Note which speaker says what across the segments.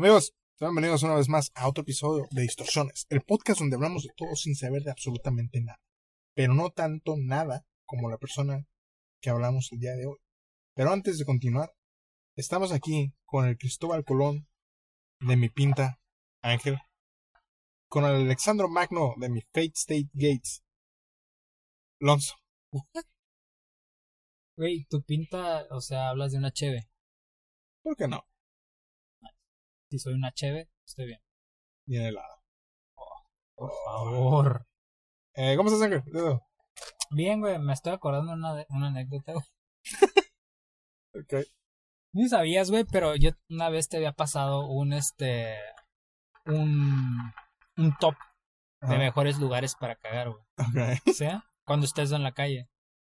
Speaker 1: Amigos, bienvenidos una vez más a otro episodio de Distorsiones, el podcast donde hablamos de todo sin saber de absolutamente nada. Pero no tanto nada como la persona que hablamos el día de hoy. Pero antes de continuar, estamos aquí con el Cristóbal Colón de mi pinta Ángel, con el Alexandro Magno de mi Fate State Gates, Lonzo.
Speaker 2: Güey, tu pinta, o sea, hablas de una cheve.
Speaker 1: ¿Por qué no?
Speaker 2: Si soy una cheve, estoy bien.
Speaker 1: Bien helado.
Speaker 2: Por favor.
Speaker 1: Eh, ¿Cómo estás, Ángel?
Speaker 2: Bien, güey, me estoy acordando una, de una anécdota, güey.
Speaker 1: Ok.
Speaker 2: Ni sabías, güey, pero yo una vez te había pasado un, este, un, un top de mejores lugares para cagar, güey.
Speaker 1: Ok.
Speaker 2: O sea, cuando estés en la calle,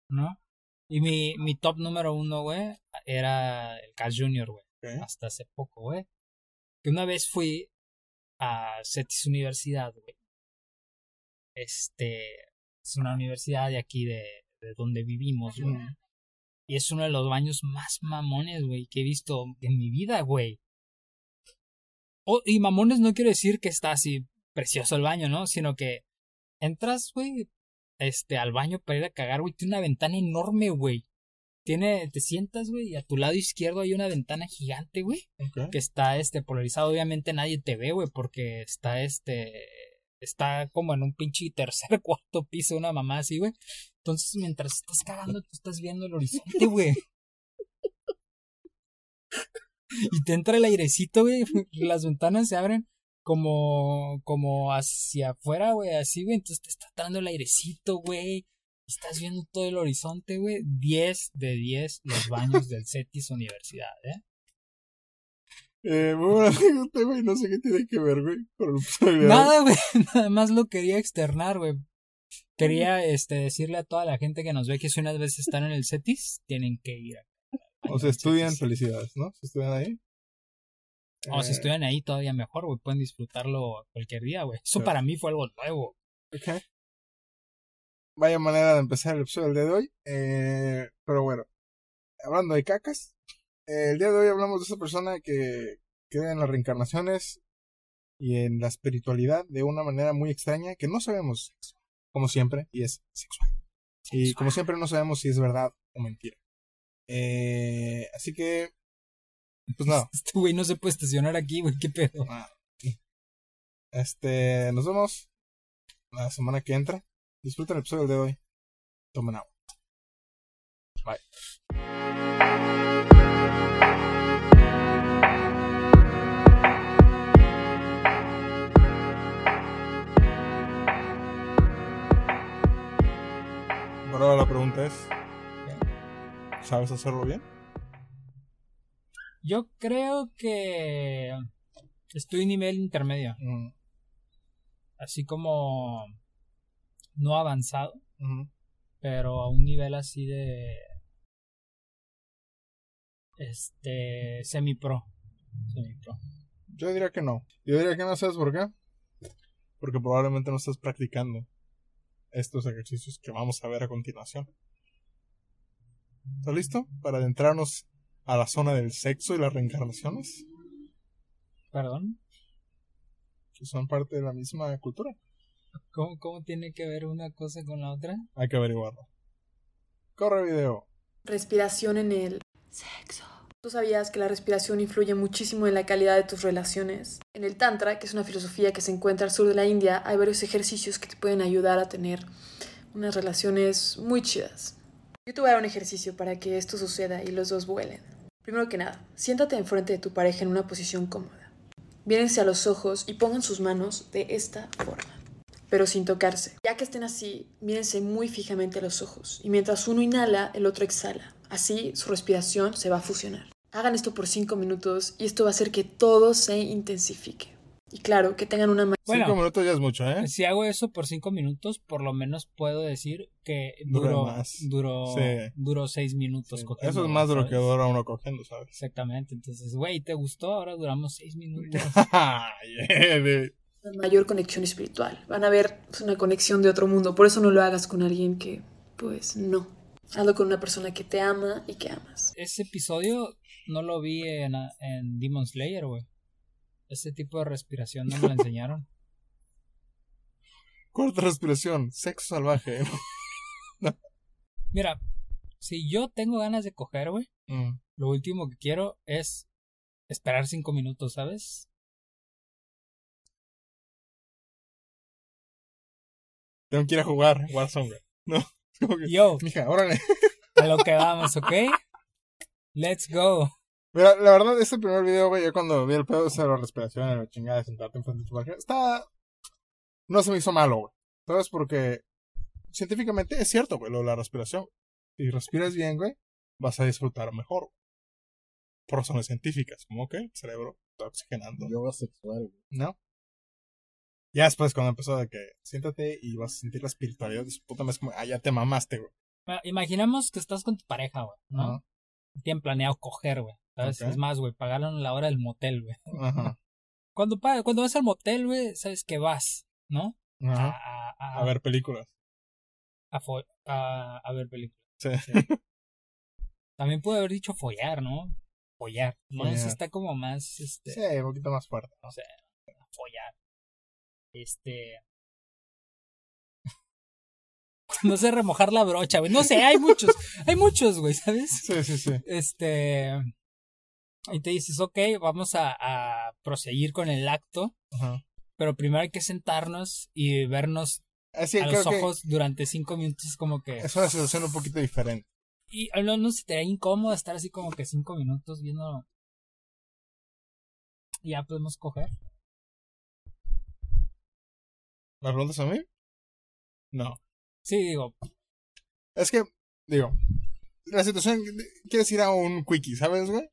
Speaker 2: ¿no? Y mi, mi top número uno, güey, era el Carl Jr., güey.
Speaker 1: Ok.
Speaker 2: Hasta hace poco, güey. Que una vez fui a CETIS Universidad, güey. Este, es una universidad de aquí de, de donde vivimos, güey.
Speaker 1: Mm.
Speaker 2: Y es uno de los baños más mamones, güey, que he visto en mi vida, güey. Oh, y mamones no quiero decir que está así precioso el baño, ¿no? Sino que entras, güey, este, al baño para ir a cagar, güey. Tiene una ventana enorme, güey. Tiene, te sientas, güey, y a tu lado izquierdo hay una ventana gigante, güey. Que está, este, polarizado. Obviamente nadie te ve, güey, porque está, este, está como en un pinche tercer, cuarto piso, una mamá así, güey. Entonces, mientras estás cagando, tú estás viendo el horizonte, güey. Y te entra el airecito, güey. Las ventanas se abren como, como hacia afuera, güey, así, güey. Entonces te está dando el airecito, güey. Estás viendo todo el horizonte, güey. 10 de 10 los baños del CETIS Universidad, ¿eh?
Speaker 1: Eh, anécdota, güey. No sé qué tiene que ver, güey, con hoy.
Speaker 2: Nada, güey. Nada más lo quería externar, güey. Quería este, decirle a toda la gente que nos ve que si unas veces están en el CETIS, tienen que ir.
Speaker 1: O
Speaker 2: CETIS.
Speaker 1: estudian, felicidades, ¿no? Si estudian ahí.
Speaker 2: O si
Speaker 1: Eh,
Speaker 2: estudian ahí todavía mejor, güey. Pueden disfrutarlo cualquier día, güey. Eso para mí fue algo nuevo.
Speaker 1: Ok. Vaya manera de empezar el episodio del día de hoy. Eh, pero bueno, hablando de cacas, eh, el día de hoy hablamos de esa persona que cree en las reencarnaciones y en la espiritualidad de una manera muy extraña que no sabemos, como siempre, y es sexual. Y como siempre no sabemos si es verdad o mentira. Eh, así que, pues nada.
Speaker 2: Este güey no se puede estacionar aquí, güey. ¿Qué pedo?
Speaker 1: Ah, Este, nos vemos la semana que entra. Disfruten el episodio del de hoy. Tomen agua. Bye. Ahora la pregunta es, ¿sabes hacerlo bien?
Speaker 2: Yo creo que estoy en nivel intermedio.
Speaker 1: Mm,
Speaker 2: Así como no avanzado, pero a un nivel así de. Este. Semi-pro. Semi-pro.
Speaker 1: Yo diría que no. Yo diría que no, ¿sabes por qué? Porque probablemente no estás practicando estos ejercicios que vamos a ver a continuación. ¿Estás listo para adentrarnos a la zona del sexo y las reencarnaciones?
Speaker 2: Perdón.
Speaker 1: Que son parte de la misma cultura.
Speaker 2: ¿Cómo, ¿Cómo tiene que ver una cosa con la otra?
Speaker 1: Hay que averiguarlo. Corre video.
Speaker 3: Respiración en el sexo. ¿Tú sabías que la respiración influye muchísimo en la calidad de tus relaciones? En el Tantra, que es una filosofía que se encuentra al sur de la India, hay varios ejercicios que te pueden ayudar a tener unas relaciones muy chidas. Yo te voy a dar un ejercicio para que esto suceda y los dos vuelen. Primero que nada, siéntate enfrente de tu pareja en una posición cómoda. Mírense a los ojos y pongan sus manos de esta forma, pero sin tocarse. Ya que estén así, mírense muy fijamente a los ojos y mientras uno inhala, el otro exhala. Así su respiración se va a fusionar. Hagan esto por 5 minutos y esto va a hacer que todo se intensifique. Y claro, que tengan una
Speaker 2: Bueno.
Speaker 1: Cinco minutos ya es mucho, ¿eh?
Speaker 2: Si hago eso por cinco minutos, por lo menos puedo decir que duró,
Speaker 1: más.
Speaker 2: duró,
Speaker 1: Sí.
Speaker 2: duró seis minutos.
Speaker 1: Sí,
Speaker 2: cogiendo,
Speaker 1: Eso es más de lo que dura uno cogiendo, ¿sabes?
Speaker 2: Exactamente. Entonces, güey, ¿te gustó? Ahora duramos seis minutos.
Speaker 1: Yeah, de-
Speaker 3: mayor conexión espiritual. Van a ver pues, una conexión de otro mundo. Por eso no lo hagas con alguien que, pues, no. Hazlo con una persona que te ama y que amas.
Speaker 2: Ese episodio no lo vi en, en Demon Slayer, güey. Ese tipo de respiración no me lo enseñaron.
Speaker 1: Cuarta respiración, sexo salvaje.
Speaker 2: Mira, si yo tengo ganas de coger, güey,
Speaker 1: Mm.
Speaker 2: lo último que quiero es esperar cinco minutos, ¿sabes?
Speaker 1: Tengo que ir a jugar Warzone, güey. No. Como que,
Speaker 2: Yo,
Speaker 1: Mija, órale.
Speaker 2: a lo que vamos, ¿ok? Let's go.
Speaker 1: Mira, la verdad, este primer video, güey, yo cuando vi el pedo de la respiración, la chingada de sentarte enfrente de tu pareja, está. No se me hizo malo, güey. ¿Sabes? Porque científicamente es cierto, güey, lo de la respiración. Si respiras bien, güey, vas a disfrutar mejor. güey. Por razones científicas, como que el cerebro está oxigenando.
Speaker 4: Yoga sexual, güey.
Speaker 1: ¿No? Ya después, cuando empezó de que siéntate y vas a sentir la espiritualidad de su puta madre, es como, ah, ya te mamaste, güey.
Speaker 2: Bueno, Imaginamos que estás con tu pareja, güey, ¿no?
Speaker 1: Ajá.
Speaker 2: Tienen planeado coger, güey. ¿Sabes?
Speaker 1: Ok.
Speaker 2: Es más, güey, pagaron la hora del motel, güey.
Speaker 1: Ajá.
Speaker 2: Cuando, pa- cuando vas al motel, güey, sabes que vas, ¿no? A,
Speaker 1: Ajá.
Speaker 2: a, a,
Speaker 1: A ver películas.
Speaker 2: a, fo- a- a ver películas.
Speaker 1: Sí.
Speaker 2: También puede haber dicho follar, ¿no? Follar. No, eso
Speaker 1: Follar.
Speaker 2: está como más, este,
Speaker 1: Sí, un poquito más fuerte. ¿no?
Speaker 2: follar. Este. No sé remojar la brocha, güey. No sé, hay muchos. Hay muchos, güey, ¿sabes?
Speaker 1: Sí, sí, sí.
Speaker 2: Este. Y te dices, ok, vamos a, a proseguir con el acto.
Speaker 1: Ajá.
Speaker 2: Pero primero hay que sentarnos y vernos
Speaker 1: Así,
Speaker 2: a los ojos durante cinco minutos, como que.
Speaker 1: es una situación un poquito diferente.
Speaker 2: Y no, no se te da incómodo estar así como que cinco minutos viendo. Ya podemos coger.
Speaker 1: ¿Me preguntas a mí? No.
Speaker 2: Sí, digo,
Speaker 1: Es que, digo, la situación, quieres ir a un quickie, ¿sabes, güey?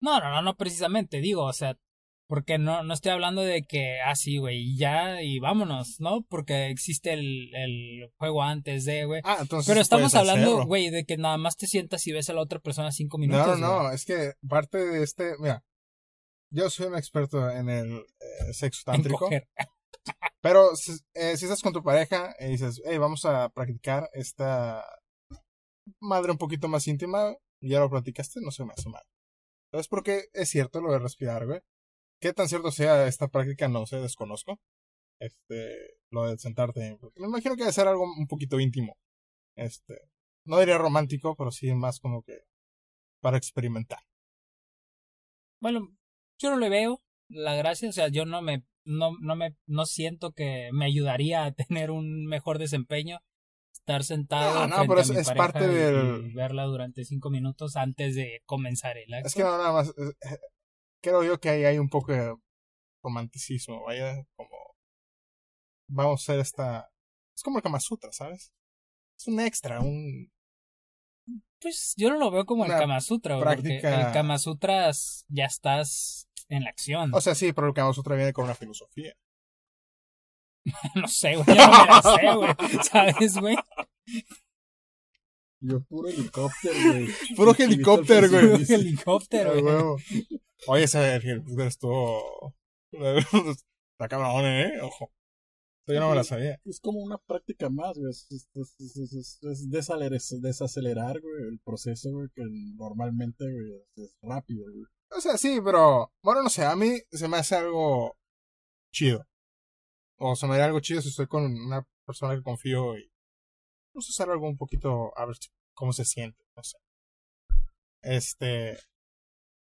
Speaker 2: No, no, no, no precisamente, digo, o sea, porque no, no estoy hablando de que, ah, sí, güey, y ya, y vámonos, ¿no? Porque existe el, el juego antes de, güey.
Speaker 1: Ah, entonces.
Speaker 2: Pero estamos hablando, güey, de que nada más te sientas y ves a la otra persona cinco minutos.
Speaker 1: No, no, no, es que parte de este, mira, yo soy un experto en el eh, sexo
Speaker 2: en
Speaker 1: tántrico,
Speaker 2: coger.
Speaker 1: pero si, eh, si estás con tu pareja y dices, hey, vamos a practicar esta madre un poquito más íntima, ya lo platicaste, no se me hace mal. ¿Sabes por qué es cierto lo de respirar, güey? ¿Qué tan cierto sea esta práctica? No sé, desconozco. Este, lo de sentarte. Me imagino que debe ser algo un poquito íntimo. Este, no diría romántico, pero sí más como que para experimentar.
Speaker 2: Bueno, yo no le veo la gracia, o sea, yo no me, no, no me, no siento que me ayudaría a tener un mejor desempeño estar sentado
Speaker 1: No, no, pero
Speaker 2: a
Speaker 1: es- parte
Speaker 2: y-
Speaker 1: del-
Speaker 2: verla durante cinco minutos antes de comenzar el acto.
Speaker 1: Es que no, nada más. eh, creo yo que ahí hay un poco de romanticismo. Vaya, como. Vamos a hacer esta. Es como el Kama Sutra, ¿sabes? Es un extra, un.
Speaker 2: Pues yo no lo veo como el Kama Sutra, porque el Kama Sutra ya estás en la acción.
Speaker 1: O sea, sí, pero el Kama Sutra viene con una filosofía.
Speaker 2: no sé, güey, no me la sé, güey, ¿sabes, güey?
Speaker 4: Yo puro helicóptero, güey.
Speaker 1: Puro helicóptero, güey.
Speaker 2: Un helicóptero, güey.
Speaker 1: Oye, ese helicóptero estuvo. Está cabrón, ¿eh? Ojo. Esto yo no me la sabía.
Speaker 4: Es como una práctica más, güey. Es, es, es, es- es- es desacelerar, es desacelerar, güey, el proceso, güey, que normalmente, güey, es, es rápido, güey.
Speaker 1: O sea, sí, pero. Bueno, no sé, a mí se me hace algo chido. O se me haría algo chido si estoy con una persona que confío y. Vamos a hacer algo un poquito. A ver cómo se siente, no sé. Este.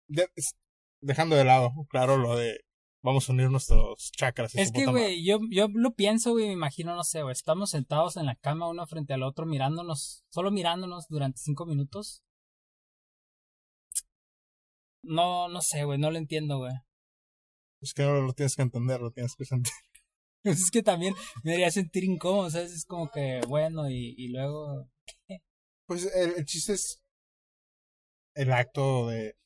Speaker 1: de- es- dejando de lado, claro, lo de. Vamos a unir nuestros chakras.
Speaker 2: Es que, güey, yo, yo lo pienso, güey, me imagino, no sé, güey, estamos sentados en la cama uno frente al otro mirándonos, solo mirándonos durante cinco minutos. No, no sé, güey, no lo entiendo, güey.
Speaker 1: Es que no lo tienes que entender, lo tienes que sentir.
Speaker 2: Es que también me haría sentir incómodo, ¿sabes? Es como que, bueno, y, y luego...
Speaker 1: Pues el, el chiste es el acto de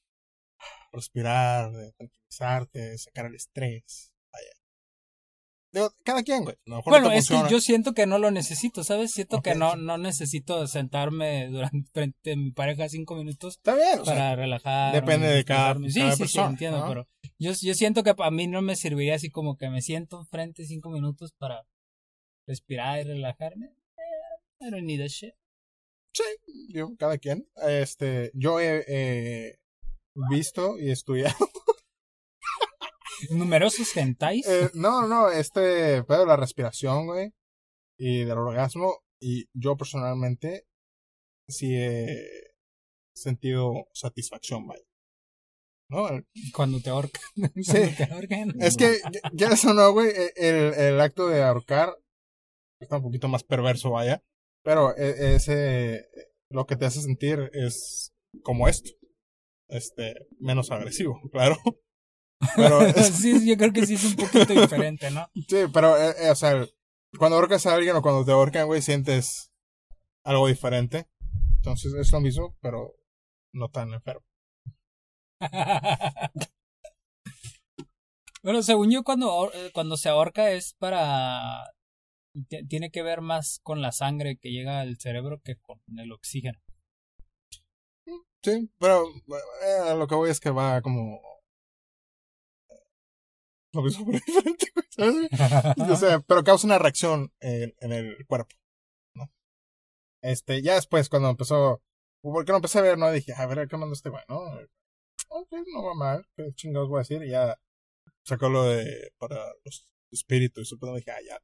Speaker 1: respirar, de tranquilizarte, de sacar el estrés. Digo, cada quien, güey. A lo mejor no
Speaker 2: Bueno,
Speaker 1: te
Speaker 2: es que yo siento que no lo necesito, ¿sabes? Siento que no, no necesito sentarme durante frente a mi pareja cinco minutos
Speaker 1: Está bien, o sea,
Speaker 2: para relajar.
Speaker 1: depende de cada-
Speaker 2: Sí,
Speaker 1: cada
Speaker 2: sí, sí,
Speaker 1: persona,
Speaker 2: entiendo,
Speaker 1: ¿no?
Speaker 2: pero yo, yo siento que a mí no me serviría así como que me siento frente cinco minutos para respirar y relajarme. Eh, I don't need that shit.
Speaker 1: yo, cada quien. Este, yo he eh, visto y estudiado.
Speaker 2: Numerosos hentais.
Speaker 1: Eh, no, no, este pedo de la respiración, güey, y del orgasmo, y yo personalmente sí he sentido satisfacción, vaya. ¿No?
Speaker 2: Cuando te ahorcan.
Speaker 1: Sí.
Speaker 2: Cuando te ahorcan.
Speaker 1: Es que, ya eso no, güey, e- el, el acto de ahorcar está un poquito más perverso, vaya, pero e- ese, lo que te hace sentir es como esto, este, menos agresivo, claro. Pero, es-
Speaker 2: sí, yo creo que sí es un poquito diferente, ¿no?
Speaker 1: sí, pero, eh, eh, o sea, cuando ahorcas a alguien o cuando te ahorcan, güey, sientes algo diferente. Entonces es lo mismo, pero no tan enfermo.
Speaker 2: Bueno, según yo, cuando, eh, cuando se ahorca es para. ti- Tiene que ver más con la sangre que llega al cerebro que con el oxígeno.
Speaker 1: Sí, pero eh, lo que voy es que va como... Lo mismo, pero diferente, ¿sabes? O sea, pero causa una reacción en, en el cuerpo, ¿no? Este, ya después, cuando empezó, porque lo empecé a ver, ¿no? Dije, a ver, ¿qué manda este güey, no? Ok, no va mal, ¿qué chingados voy a decir? Y ya sacó lo de, para los espíritus, y dije, ah, ya,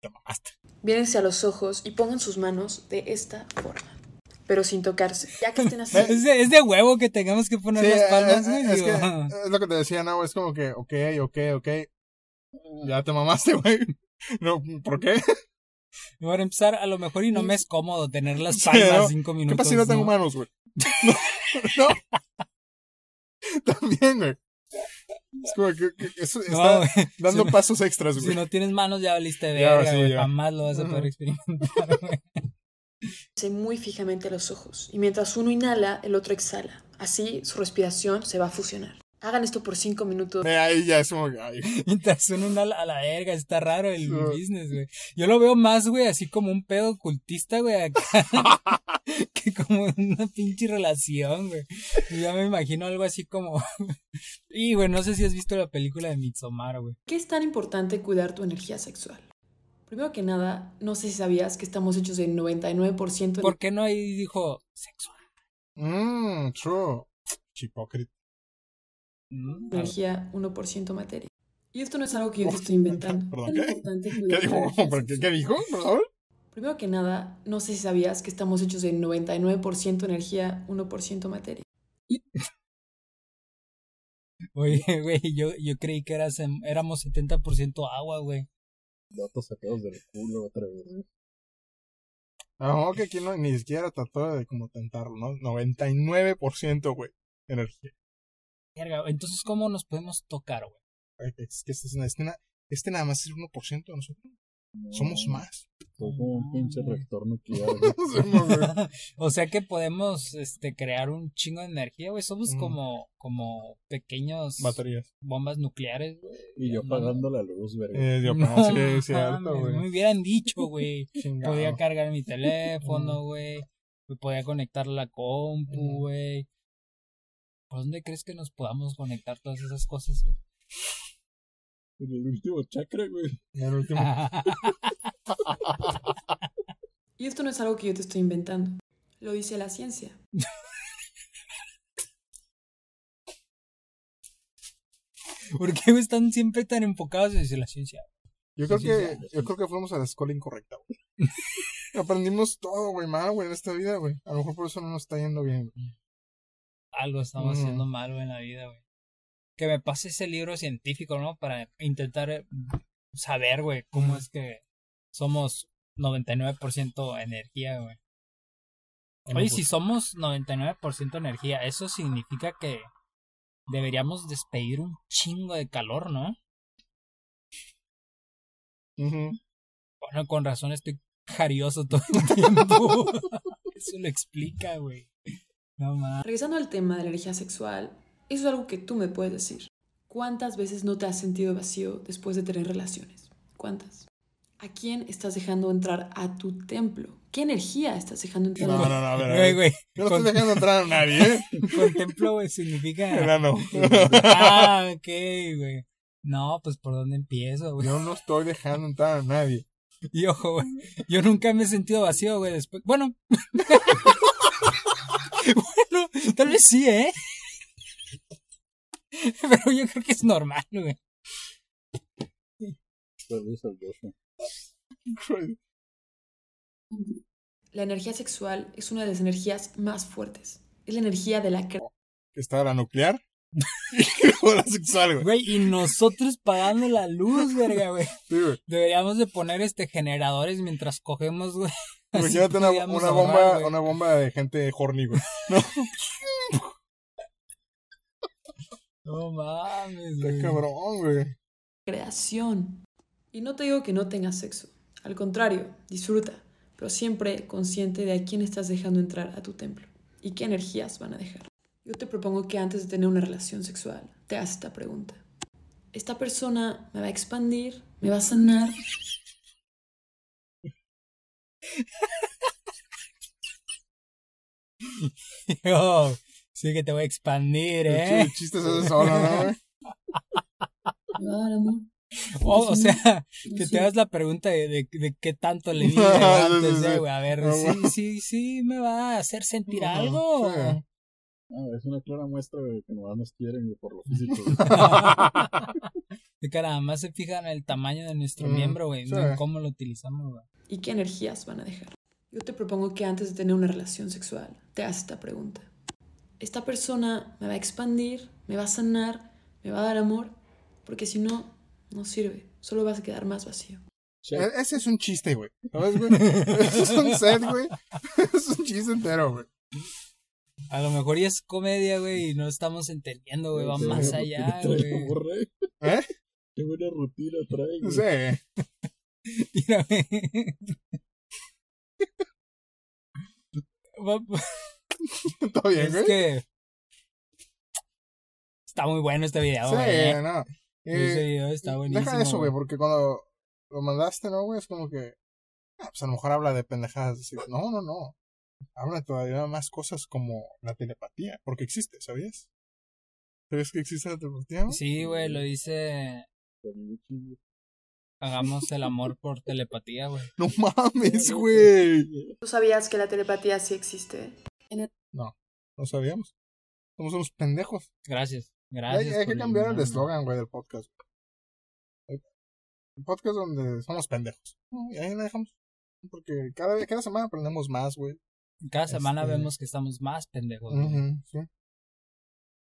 Speaker 1: te mamaste.
Speaker 3: Mírense a los ojos y pongan sus manos de esta forma, pero sin tocarse. Ya que estén así,
Speaker 2: Es de, es de huevo que tengamos que poner
Speaker 1: Sí,
Speaker 2: las palmas,
Speaker 1: eh,
Speaker 2: güey.
Speaker 1: eh, es,
Speaker 2: digo.
Speaker 1: que, es lo que te decía, no, es como que, ok, ok, ok, ya te mamaste, güey. No, ¿por qué?
Speaker 2: Para empezar, a lo mejor y no me es cómodo tener las
Speaker 1: Sí,
Speaker 2: palmas
Speaker 1: ¿no?
Speaker 2: cinco
Speaker 1: ¿Qué
Speaker 2: minutos.
Speaker 1: pasa si no tengo
Speaker 2: ¿no?
Speaker 1: manos, güey? No, no. También, güey. Es como que, que- eso
Speaker 2: No,
Speaker 1: está dando
Speaker 2: si,
Speaker 1: pasos extras,
Speaker 2: si
Speaker 1: güey.
Speaker 2: no tienes manos ya valiste
Speaker 1: Ya,
Speaker 2: verga,
Speaker 1: sí,
Speaker 2: güey.
Speaker 1: ya.
Speaker 2: Jamás lo vas a poder experimentar, güey.
Speaker 3: Mírense muy fijamente a los ojos y mientras uno inhala, el otro exhala. Así su respiración se va a fusionar. Hagan esto por cinco minutos.
Speaker 1: Eh, Ahí ya es como
Speaker 2: Mientras uno anda a la verga, está raro el
Speaker 1: Sí.
Speaker 2: business, güey. Yo lo veo más, güey, así como un pedo ocultista, güey, acá. que como una pinche relación, güey. Ya me imagino algo así como. y, güey, no sé si has visto la película de Midsommar, güey.
Speaker 3: ¿Qué es tan importante cuidar tu energía sexual? Primero que nada, no sé si sabías que estamos hechos de 99% de
Speaker 2: ¿Por qué no ahí dijo sexual?
Speaker 1: mmm, true. Chipócrita.
Speaker 2: Mm,
Speaker 3: energía, 1% materia. Y esto no es algo que yo te estoy inventando.
Speaker 1: Perdón, ¿qué? ¿Qué dijo?
Speaker 3: energía
Speaker 1: ¿Por ¿Qué. ¿Qué dijo? ¿Perdón?
Speaker 3: Primero que nada, no sé si sabías que estamos hechos de 99% energía, 1% materia.
Speaker 2: Oye, güey, yo, yo creí que eras, em- éramos 70% agua, güey.
Speaker 4: Datos sacados del culo otra vez.
Speaker 1: No, que aquí no, ni siquiera trató de como tentarlo, ¿no? 99%, güey. Energía.
Speaker 2: Entonces, ¿cómo nos podemos tocar, güey?
Speaker 1: Es que este, este, este nada más es el 1% de nosotros. Somos más.
Speaker 4: Soy como un pinche reactor nuclear.
Speaker 2: o sea que podemos este crear un chingo de energía, güey. Somos
Speaker 1: Mm.
Speaker 2: como como pequeños
Speaker 1: Baterías.
Speaker 2: bombas nucleares, güey.
Speaker 4: y yo
Speaker 2: No,
Speaker 4: apagando la luz, verga.
Speaker 1: Eh, yo,
Speaker 2: no
Speaker 1: sí, es cierto, güey.
Speaker 2: Me hubieran dicho, güey. Podía cargar mi teléfono, güey. Me podía conectar la compu,
Speaker 1: Mm.
Speaker 2: güey. ¿Por dónde crees que nos podamos conectar todas esas cosas, güey?
Speaker 4: En el último chakra, güey.
Speaker 1: El último.
Speaker 3: Y esto no es algo que yo te estoy inventando. Lo dice la ciencia.
Speaker 2: ¿Por qué están siempre tan enfocados en la ciencia?
Speaker 1: Yo creo que, yo creo que fuimos a la escuela incorrecta, güey. Aprendimos todo, güey, mal, güey, en esta vida, güey. A lo mejor por eso no nos está yendo bien, güey.
Speaker 2: Algo estamos
Speaker 1: Ujú.
Speaker 2: haciendo mal, güey, en la vida, güey. Que me pase ese libro científico, ¿no? Para intentar eh, saber, güey, cómo es que somos 99% energía, güey. Oye, si somos 99% energía, eso significa que deberíamos despedir un chingo de calor, ¿no?
Speaker 1: ujú.
Speaker 2: Bueno, con razón estoy jarioso todo el tiempo. eso lo explica, güey. No mames.
Speaker 3: Regresando al tema de la energía sexual, eso es algo que tú me puedes decir. ¿Cuántas veces no te has sentido vacío después de tener relaciones? ¿Cuántas? ¿A quién estás dejando entrar a tu templo? ¿Qué energía estás dejando entrar?
Speaker 1: No, no, no, a ver, a
Speaker 2: Güey,
Speaker 1: ver.
Speaker 2: güey.
Speaker 1: Yo no
Speaker 2: Con-
Speaker 1: estoy dejando entrar a nadie, ¿eh?
Speaker 2: Contemplo, güey, significa.
Speaker 1: Enano.
Speaker 2: Ah, ok, güey. No, pues por dónde empiezo, güey.
Speaker 1: Yo no estoy dejando entrar a nadie.
Speaker 2: Y ojo, güey. Yo nunca me he sentido vacío, güey. Después. Bueno. bueno, tal vez sí, ¿eh? Pero yo creo que es normal, güey.
Speaker 3: La energía sexual es una de las energías más fuertes. Es la energía de la
Speaker 1: está la nuclear la sexual, güey.
Speaker 2: Güey, y nosotros pagando la luz, verga, güey.
Speaker 1: Sí, güey.
Speaker 2: Deberíamos de poner este generadores mientras cogemos, güey.
Speaker 1: Imagínate una, una
Speaker 2: ahorrar,
Speaker 1: bomba,
Speaker 2: güey.
Speaker 1: una bomba de gente horny, güey. No,
Speaker 2: No mames,
Speaker 1: está
Speaker 2: güey.
Speaker 1: cabrón, güey.
Speaker 3: creación. Y no te digo que no tengas sexo. Al contrario, disfruta, pero siempre consciente de a quién estás dejando entrar a tu templo y qué energías van a dejar. Yo te propongo que antes de tener una relación sexual, te hagas esta pregunta. ¿Esta persona me va a expandir? ¿Me va a sanar?
Speaker 2: Yo, sí que te voy a expandir,
Speaker 1: El
Speaker 2: ¿eh?
Speaker 1: ch- chiste se hace solo, ¿no,
Speaker 3: dar amor?
Speaker 2: O, sea, que te hagas la pregunta de, de, de qué tanto le di
Speaker 1: Sí,
Speaker 2: antes, eh, güey. A ver, sí, sí, sí, me va a hacer sentir algo.
Speaker 1: sí.
Speaker 4: Ah, es una clara muestra de que nomás nos quieren por lo físico.
Speaker 2: De que nada más se fijan en el tamaño de nuestro
Speaker 1: Mm,
Speaker 2: miembro, güey,
Speaker 1: sí.
Speaker 2: no en cómo lo utilizamos, güey.
Speaker 3: ¿Y qué energías van a dejar? Yo te propongo que antes de tener una relación sexual, te hagas esta pregunta. ¿Esta persona me va a expandir? ¿Me va a sanar? ¿Me va a dar amor? Porque si no, no sirve. Solo vas a quedar más vacío.
Speaker 1: E- Ese es un chiste, güey. ¿Sabes, güey? Ese es un set, güey. Es un chiste entero, güey.
Speaker 2: A lo mejor ya es comedia, güey, y no estamos entendiendo, güey, va más allá, güey.
Speaker 4: borre.
Speaker 1: ¿Eh?
Speaker 4: Qué buena rutina trae.
Speaker 1: No
Speaker 4: güey.
Speaker 1: sé.
Speaker 2: Mira, güey.
Speaker 1: ¿Todo bien,
Speaker 2: Es
Speaker 1: güey?
Speaker 2: que está muy bueno este video,
Speaker 1: Sí,
Speaker 2: güey.
Speaker 1: no.
Speaker 2: Ese
Speaker 1: Eh,
Speaker 2: video está buenísimo.
Speaker 1: deja eso, güey, porque cuando lo mandaste, ¿no, güey? Es como que. ah, pues a lo mejor habla de pendejadas. así. No, no, no. Habla todavía más cosas como la telepatía, porque existe, ¿sabías? ¿Sabías que existe la telepatía? güey?
Speaker 2: Sí, güey, lo dice. Hagamos el amor por telepatía, güey.
Speaker 1: No mames, güey.
Speaker 3: ¿Tú sabías que la telepatía sí existe?
Speaker 1: No sabíamos. Somos unos pendejos.
Speaker 2: Gracias.
Speaker 1: Hay,
Speaker 2: Gracias.
Speaker 1: hay que cambiar el eslogan, güey, del podcast. El podcast donde somos pendejos. No, Y ahí la dejamos. Porque cada, vez- cada semana aprendemos más, güey.
Speaker 2: Cada semana
Speaker 1: Este-
Speaker 2: vemos que estamos más pendejos.
Speaker 1: sí.
Speaker 3: En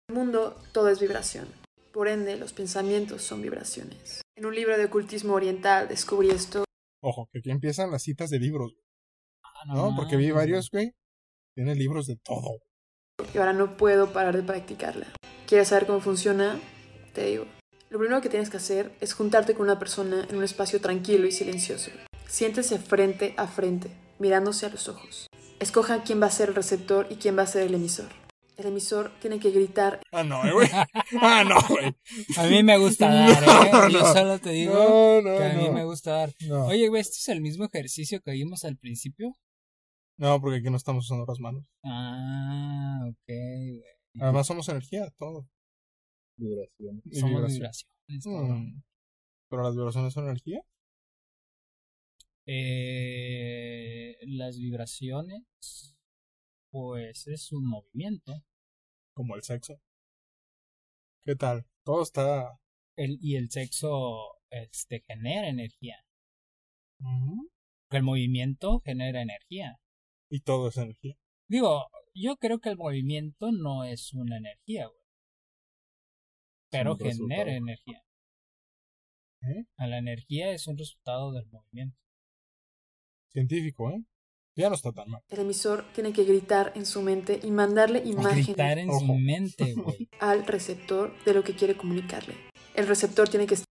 Speaker 3: el mundo todo es vibración. Por ende, los pensamientos son vibraciones. En un libro de ocultismo oriental descubrí esto
Speaker 1: Ojo, que aquí empiezan las citas de libros, güey,
Speaker 2: Ah,
Speaker 1: ¿no? Porque vi varios, güey. Tiene libros de todo.
Speaker 3: y ahora no puedo parar de practicarla. ¿Quieres saber cómo funciona? Te digo. Lo primero que tienes que hacer es juntarte con una persona en un espacio tranquilo y silencioso. Siéntese frente a frente, mirándose a los ojos. Escoja quién va a ser el receptor y quién va a ser el emisor. El emisor tiene que gritar
Speaker 1: Ah, no, eh, güey. Ah, no, güey.
Speaker 2: A mí me gusta dar, ¿eh?
Speaker 1: No,
Speaker 2: Yo
Speaker 1: no.
Speaker 2: solo te digo
Speaker 1: No, no,
Speaker 2: que a mí
Speaker 1: no.
Speaker 2: me gusta dar.
Speaker 1: No.
Speaker 2: Oye, güey, ¿este es el mismo ejercicio que vimos al principio?
Speaker 1: No, porque aquí no estamos usando las manos.
Speaker 2: Ah, ok, güey.
Speaker 1: Además somos energía, todo.
Speaker 4: Vibración.
Speaker 1: Y
Speaker 2: Somos vibraciones.
Speaker 1: Mm. Pero las vibraciones son energía.
Speaker 2: Eh, las vibraciones, pues es un movimiento.
Speaker 1: Como el sexo. ¿Qué tal? Todo está.
Speaker 2: El, y el sexo este, genera energía.
Speaker 1: Ujú.
Speaker 2: El movimiento genera energía.
Speaker 1: Y todo es energía.
Speaker 2: Digo, yo creo que el movimiento no es una energía, güey. Pero genera energía.
Speaker 1: ¿Eh?
Speaker 2: A La energía es un resultado del movimiento.
Speaker 1: Científico, ¿eh? Ya no está tan mal.
Speaker 3: El emisor tiene que gritar en su mente y mandarle imágenes
Speaker 2: Gritar en su
Speaker 1: Ojo.
Speaker 2: mente, güey.
Speaker 3: al receptor de lo que quiere comunicarle. El receptor tiene que
Speaker 2: O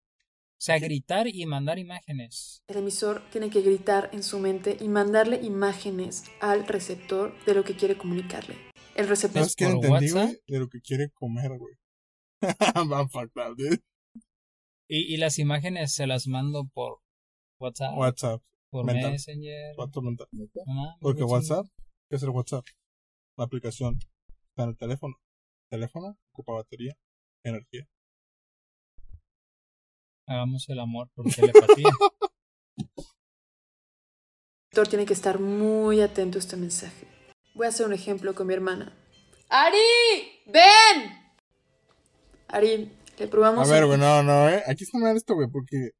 Speaker 2: sea, gritar y mandar imágenes.
Speaker 3: el emisor tiene que gritar en su mente y mandarle imágenes al receptor de lo que quiere comunicarle. El receptor
Speaker 1: ¿Sabes qué
Speaker 2: por
Speaker 1: entendí,
Speaker 2: WhatsApp?
Speaker 1: güey? De lo que quiere comer, güey.
Speaker 2: Y, y las imágenes se las mando por WhatsApp,
Speaker 1: WhatsApp.
Speaker 2: por
Speaker 1: mental.
Speaker 2: Messenger.
Speaker 1: WhatsApp mental.
Speaker 2: Mames,
Speaker 1: Porque
Speaker 2: güey,
Speaker 1: WhatsApp, ¿qué es el WhatsApp? La aplicación. Está en el teléfono. Teléfono, ocupa batería, energía.
Speaker 2: Hagamos el amor por telepatía.
Speaker 3: tiene que estar muy atento a este mensaje. Voy a hacer un ejemplo con mi hermana. ¡Ari! ¡Ven! Ari, le probamos.
Speaker 1: A ver, güey, no, no, eh. Aquí está mal esto, güey, porque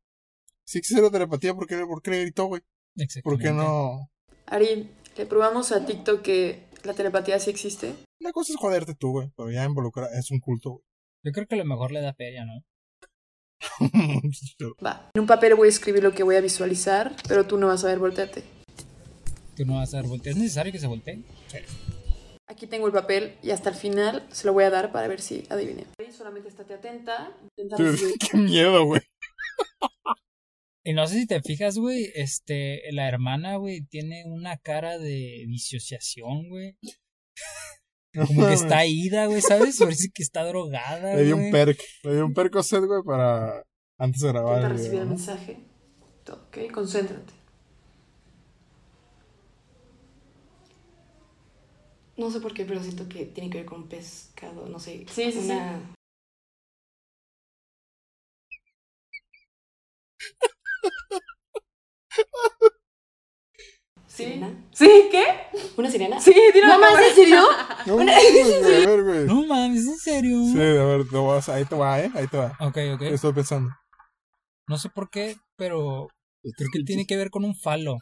Speaker 1: Si existe la telepatía, ¿por qué, por qué le gritó, güey? ¿Por qué no?
Speaker 3: Ari, le probamos a TikTok que la telepatía sí existe.
Speaker 1: La cosa es joderte tú, güey, pero ya involucra, es un culto, güey.
Speaker 2: Yo creo que a lo mejor le da feria, ¿no?
Speaker 3: Va. En un papel voy a escribir lo que voy a visualizar, pero tú no vas a ver voltearte.
Speaker 2: Tú no vas a ver voltear. ¿Es necesario que se voltee?
Speaker 3: Aquí tengo el papel y hasta el final se lo voy a dar para ver si adivinen. Solamente estate atenta.
Speaker 1: Qué miedo, güey.
Speaker 2: Y no sé si te fijas, güey, este, la hermana, güey, tiene una cara de disociación, güey. Como que está ida, güey, ¿sabes? Parece que está drogada,
Speaker 1: Le di
Speaker 2: güey.
Speaker 1: un perk. Le di un perk a usted, güey, para. Antes de grabar.
Speaker 3: Intenta
Speaker 1: el
Speaker 3: recibir el
Speaker 1: ¿no?
Speaker 3: mensaje. ¿Ok? Concéntrate.
Speaker 5: No sé por qué, pero siento que tiene que ver con pescado, no sé.
Speaker 3: Sí, sí, sí.
Speaker 5: una...
Speaker 3: ¿Sí?
Speaker 5: ¿Sirena?
Speaker 3: ¿Sí? ¿Qué?
Speaker 5: ¿Una sirena?
Speaker 3: Sí, dilo
Speaker 5: Mamá, ¿es en serio?
Speaker 1: No, mames, a ver, güey.
Speaker 2: No mames, ¿en serio?
Speaker 1: Sí, a ver, te vas- ahí te va, ¿eh? Ahí te va.
Speaker 2: Ok, ok.
Speaker 1: Estoy pensando.
Speaker 2: No sé por qué, pero creo que tiene que ver con un falo.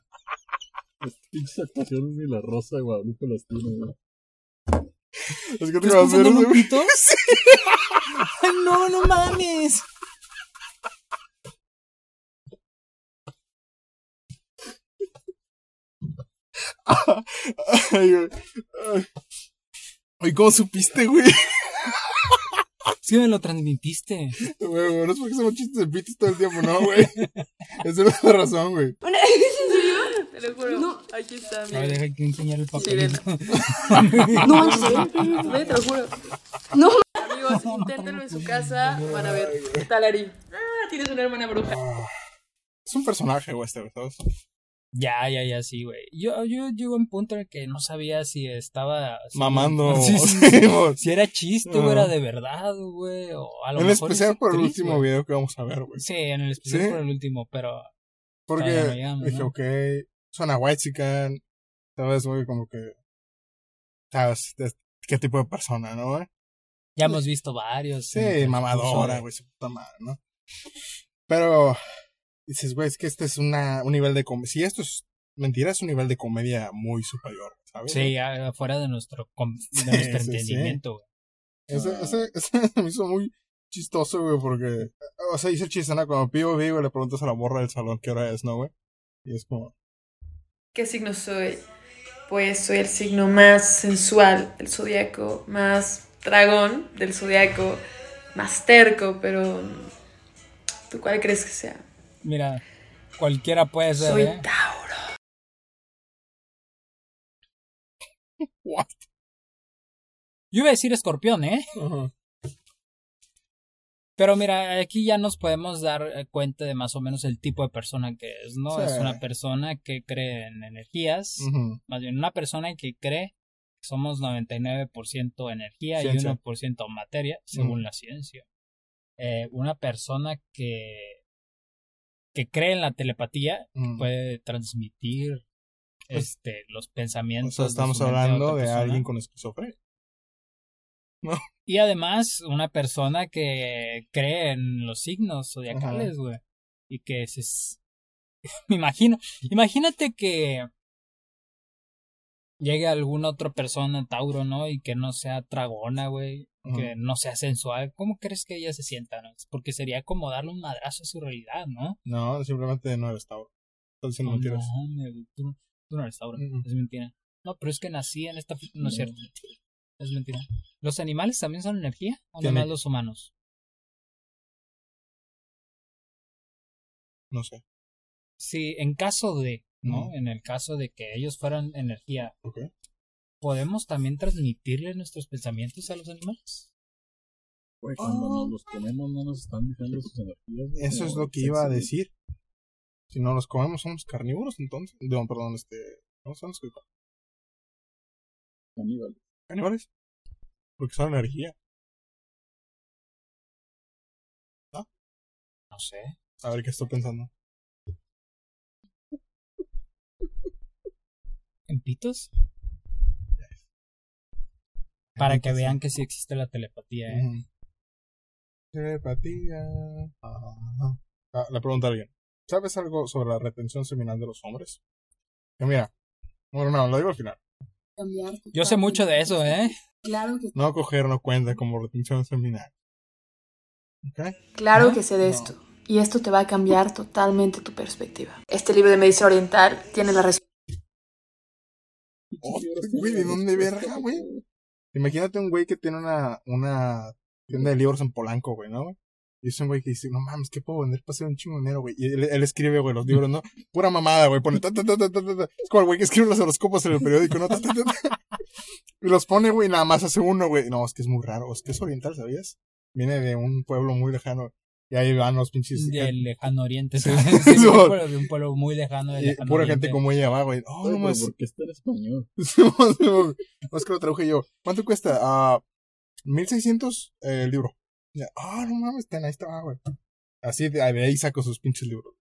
Speaker 4: Las pinches actuaciones ni la rosa de Guadalupe las tiene, güey.
Speaker 1: Es que te
Speaker 2: ¿Estás
Speaker 1: vas a
Speaker 2: en un pito? Ay, no, no mames.
Speaker 1: Ay, güey. Ay. ¿cómo supiste, güey?
Speaker 2: Sí, me lo transmitiste.
Speaker 1: Güey, güey, no es porque hacemos chistes de pitos todo el tiempo, no, güey. Esa es la razón, güey.
Speaker 5: Una- ¿Es en serio?
Speaker 3: Te lo juro.
Speaker 5: No.
Speaker 3: Aquí está,
Speaker 2: A ver,
Speaker 3: mira.
Speaker 2: deja que enseñar el
Speaker 3: Sí,
Speaker 2: papelito.
Speaker 5: No manches, ¿eh?
Speaker 3: Ve, te lo juro.
Speaker 5: No.
Speaker 3: Amigos, inténtenlo en su casa. Van a ver. ¿Qué tal, Ari? Ah, tienes una hermana bruja.
Speaker 1: Es un personaje, güey, este, güey, ¿sabes?
Speaker 2: Ya, ya, ya, sí, güey. Yo, yo llego a un punto en el que no sabía si estaba... si-
Speaker 1: Mamando. Güey.
Speaker 2: Si era chiste o era de verdad, güey. O a lo
Speaker 1: En
Speaker 2: mejor
Speaker 1: especial
Speaker 2: es
Speaker 1: por el último video que vamos a ver, güey.
Speaker 2: Sí, en el especial
Speaker 1: ¿Sí?
Speaker 2: por el último, pero...
Speaker 1: Porque
Speaker 2: Todavía no llegamos,
Speaker 1: dije,
Speaker 2: ¿no?
Speaker 1: ok, suena white chican, ¿sabes, güey? Como que, ¿sabes? de ¿Qué tipo de persona, no, güey?
Speaker 2: Ya hemos visto varios.
Speaker 1: Sí,
Speaker 2: el
Speaker 1: mamadora, güey, su puta madre, ¿no? Pero, dices, güey, es que este es una, un nivel de comedia. Si esto es mentira, es un nivel de comedia muy superior, ¿sabes?
Speaker 2: Sí, a- afuera de nuestro, com- de
Speaker 1: Sí,
Speaker 2: nuestro
Speaker 1: sí, sí.
Speaker 2: entendimiento, güey.
Speaker 1: Ese, ese, ese me hizo muy chistoso, güey, porque, o sea, hice el chiste, ¿no? Cuando pido, digo, le preguntas a la morra del salón qué hora es, ¿no, güey? Y es como,
Speaker 3: ¿Qué signo soy? Pues soy el signo más sensual del zodiaco, más dragón del zodiaco, más terco, pero. ¿Tú cuál crees que sea?
Speaker 2: Mira, cualquiera puede ser,
Speaker 3: Soy
Speaker 2: ¿eh?
Speaker 3: Tauro.
Speaker 1: ¿what?
Speaker 2: Yo iba a decir escorpión, ¿eh? Pero mira, aquí ya nos podemos dar eh, cuenta de más o menos el tipo de persona que es, ¿no?
Speaker 1: Sí.
Speaker 2: Es una persona que cree en energías, más bien una persona que cree que somos 99% energía
Speaker 1: Ciencia.
Speaker 2: y 1% materia, según la ciencia. Eh, una persona que, que cree en la telepatía
Speaker 1: Mm.
Speaker 2: puede transmitir
Speaker 1: Pues,
Speaker 2: este los
Speaker 1: O
Speaker 2: pensamientos.
Speaker 1: sea,
Speaker 2: de
Speaker 1: estamos hablando de alguien con esquizofrenia.
Speaker 2: Y además, una persona que cree en los signos zodiacales, güey. Y que se... Me imagino. Imagínate que llegue alguna otra persona, Tauro, ¿no? Y que no sea tragona, güey. Que no sea sensual. ¿Cómo crees que ella se sienta, no? Porque sería como darle un madrazo a su realidad, ¿no?
Speaker 1: No, simplemente no eres Tauro. Estás diciendo
Speaker 2: No,
Speaker 1: mentiras.
Speaker 2: güey, tú, tú no eres Tauro.
Speaker 1: Mm.
Speaker 2: Es mentira. No, pero es que nací en esta... No es cierto. Es mentira. ¿Los animales también son energía? ¿O nomás los humanos?
Speaker 1: No sé.
Speaker 2: Sí, en caso de, ¿no? En el caso de que ellos fueran energía,
Speaker 1: Ok.
Speaker 2: ¿Podemos también transmitirle nuestros pensamientos a los animales?
Speaker 4: Güey, cuando
Speaker 1: Oh.
Speaker 4: nos los comemos no nos están diciendo sus energías.
Speaker 1: Eso es lo que iba a decir. Si no los comemos, somos carnívoros, entonces. No, perdón, este. ¿Cómo son los que comen?
Speaker 4: caníbal.
Speaker 1: Caníbales. Porque son energía.
Speaker 2: No sé.
Speaker 1: A ver qué estoy pensando.
Speaker 2: ¿En pitos? Para que vean que sí existe la telepatía, ¿eh?
Speaker 1: Telepatía. Ah, le pregunta a alguien. ¿Sabes algo sobre la retención seminal de los hombres? Que mira, bueno, no, lo digo al final.
Speaker 5: Cambiar
Speaker 2: Yo sé mucho de eso, ¿eh?
Speaker 5: Claro que
Speaker 1: No coger no cuenta como retención seminal. ¿Ok?
Speaker 3: Claro
Speaker 2: ¿No?
Speaker 3: que sé de
Speaker 1: No.
Speaker 3: esto. Y esto te va a cambiar totalmente tu perspectiva. Este libro de medicina oriental tiene la respuesta.
Speaker 1: Oh, güey, ¿de dónde verga, güey? Imagínate un güey que tiene una, una tienda de libros en Polanco, güey, ¿no? Y es un güey que dice, no mames, ¿qué puedo vender para hacer un chingo de dinero, güey? Y él, él escribe, güey, los libros, ¿no? Pura mamada, güey, pone ta, ta, ta, ta, ta, ta. Es como el güey que escribe los horoscopos en el periódico, ¿no? Ta, ta, ta, ta. Y los pone, güey, nada más hace uno, güey. No, es que es muy raro, es que es oriental, ¿sabías? Viene de un pueblo muy lejano. Y ahí van los pinches...
Speaker 2: Del lejano oriente.
Speaker 1: Sí.
Speaker 2: ¿sabes? Sí, de, un pueblo, de un pueblo muy lejano del
Speaker 1: y
Speaker 2: lejano
Speaker 1: pura
Speaker 2: oriente.
Speaker 1: gente como ella va, güey. Oh, no más.
Speaker 4: ¿Por qué está en español?
Speaker 1: no es que lo traduje yo. ¿Cuánto cuesta? Ah, 1600 eh, el libro. Ah, no mames, ten, ahí está, güey. Así de, ahí saco sus pinches libros.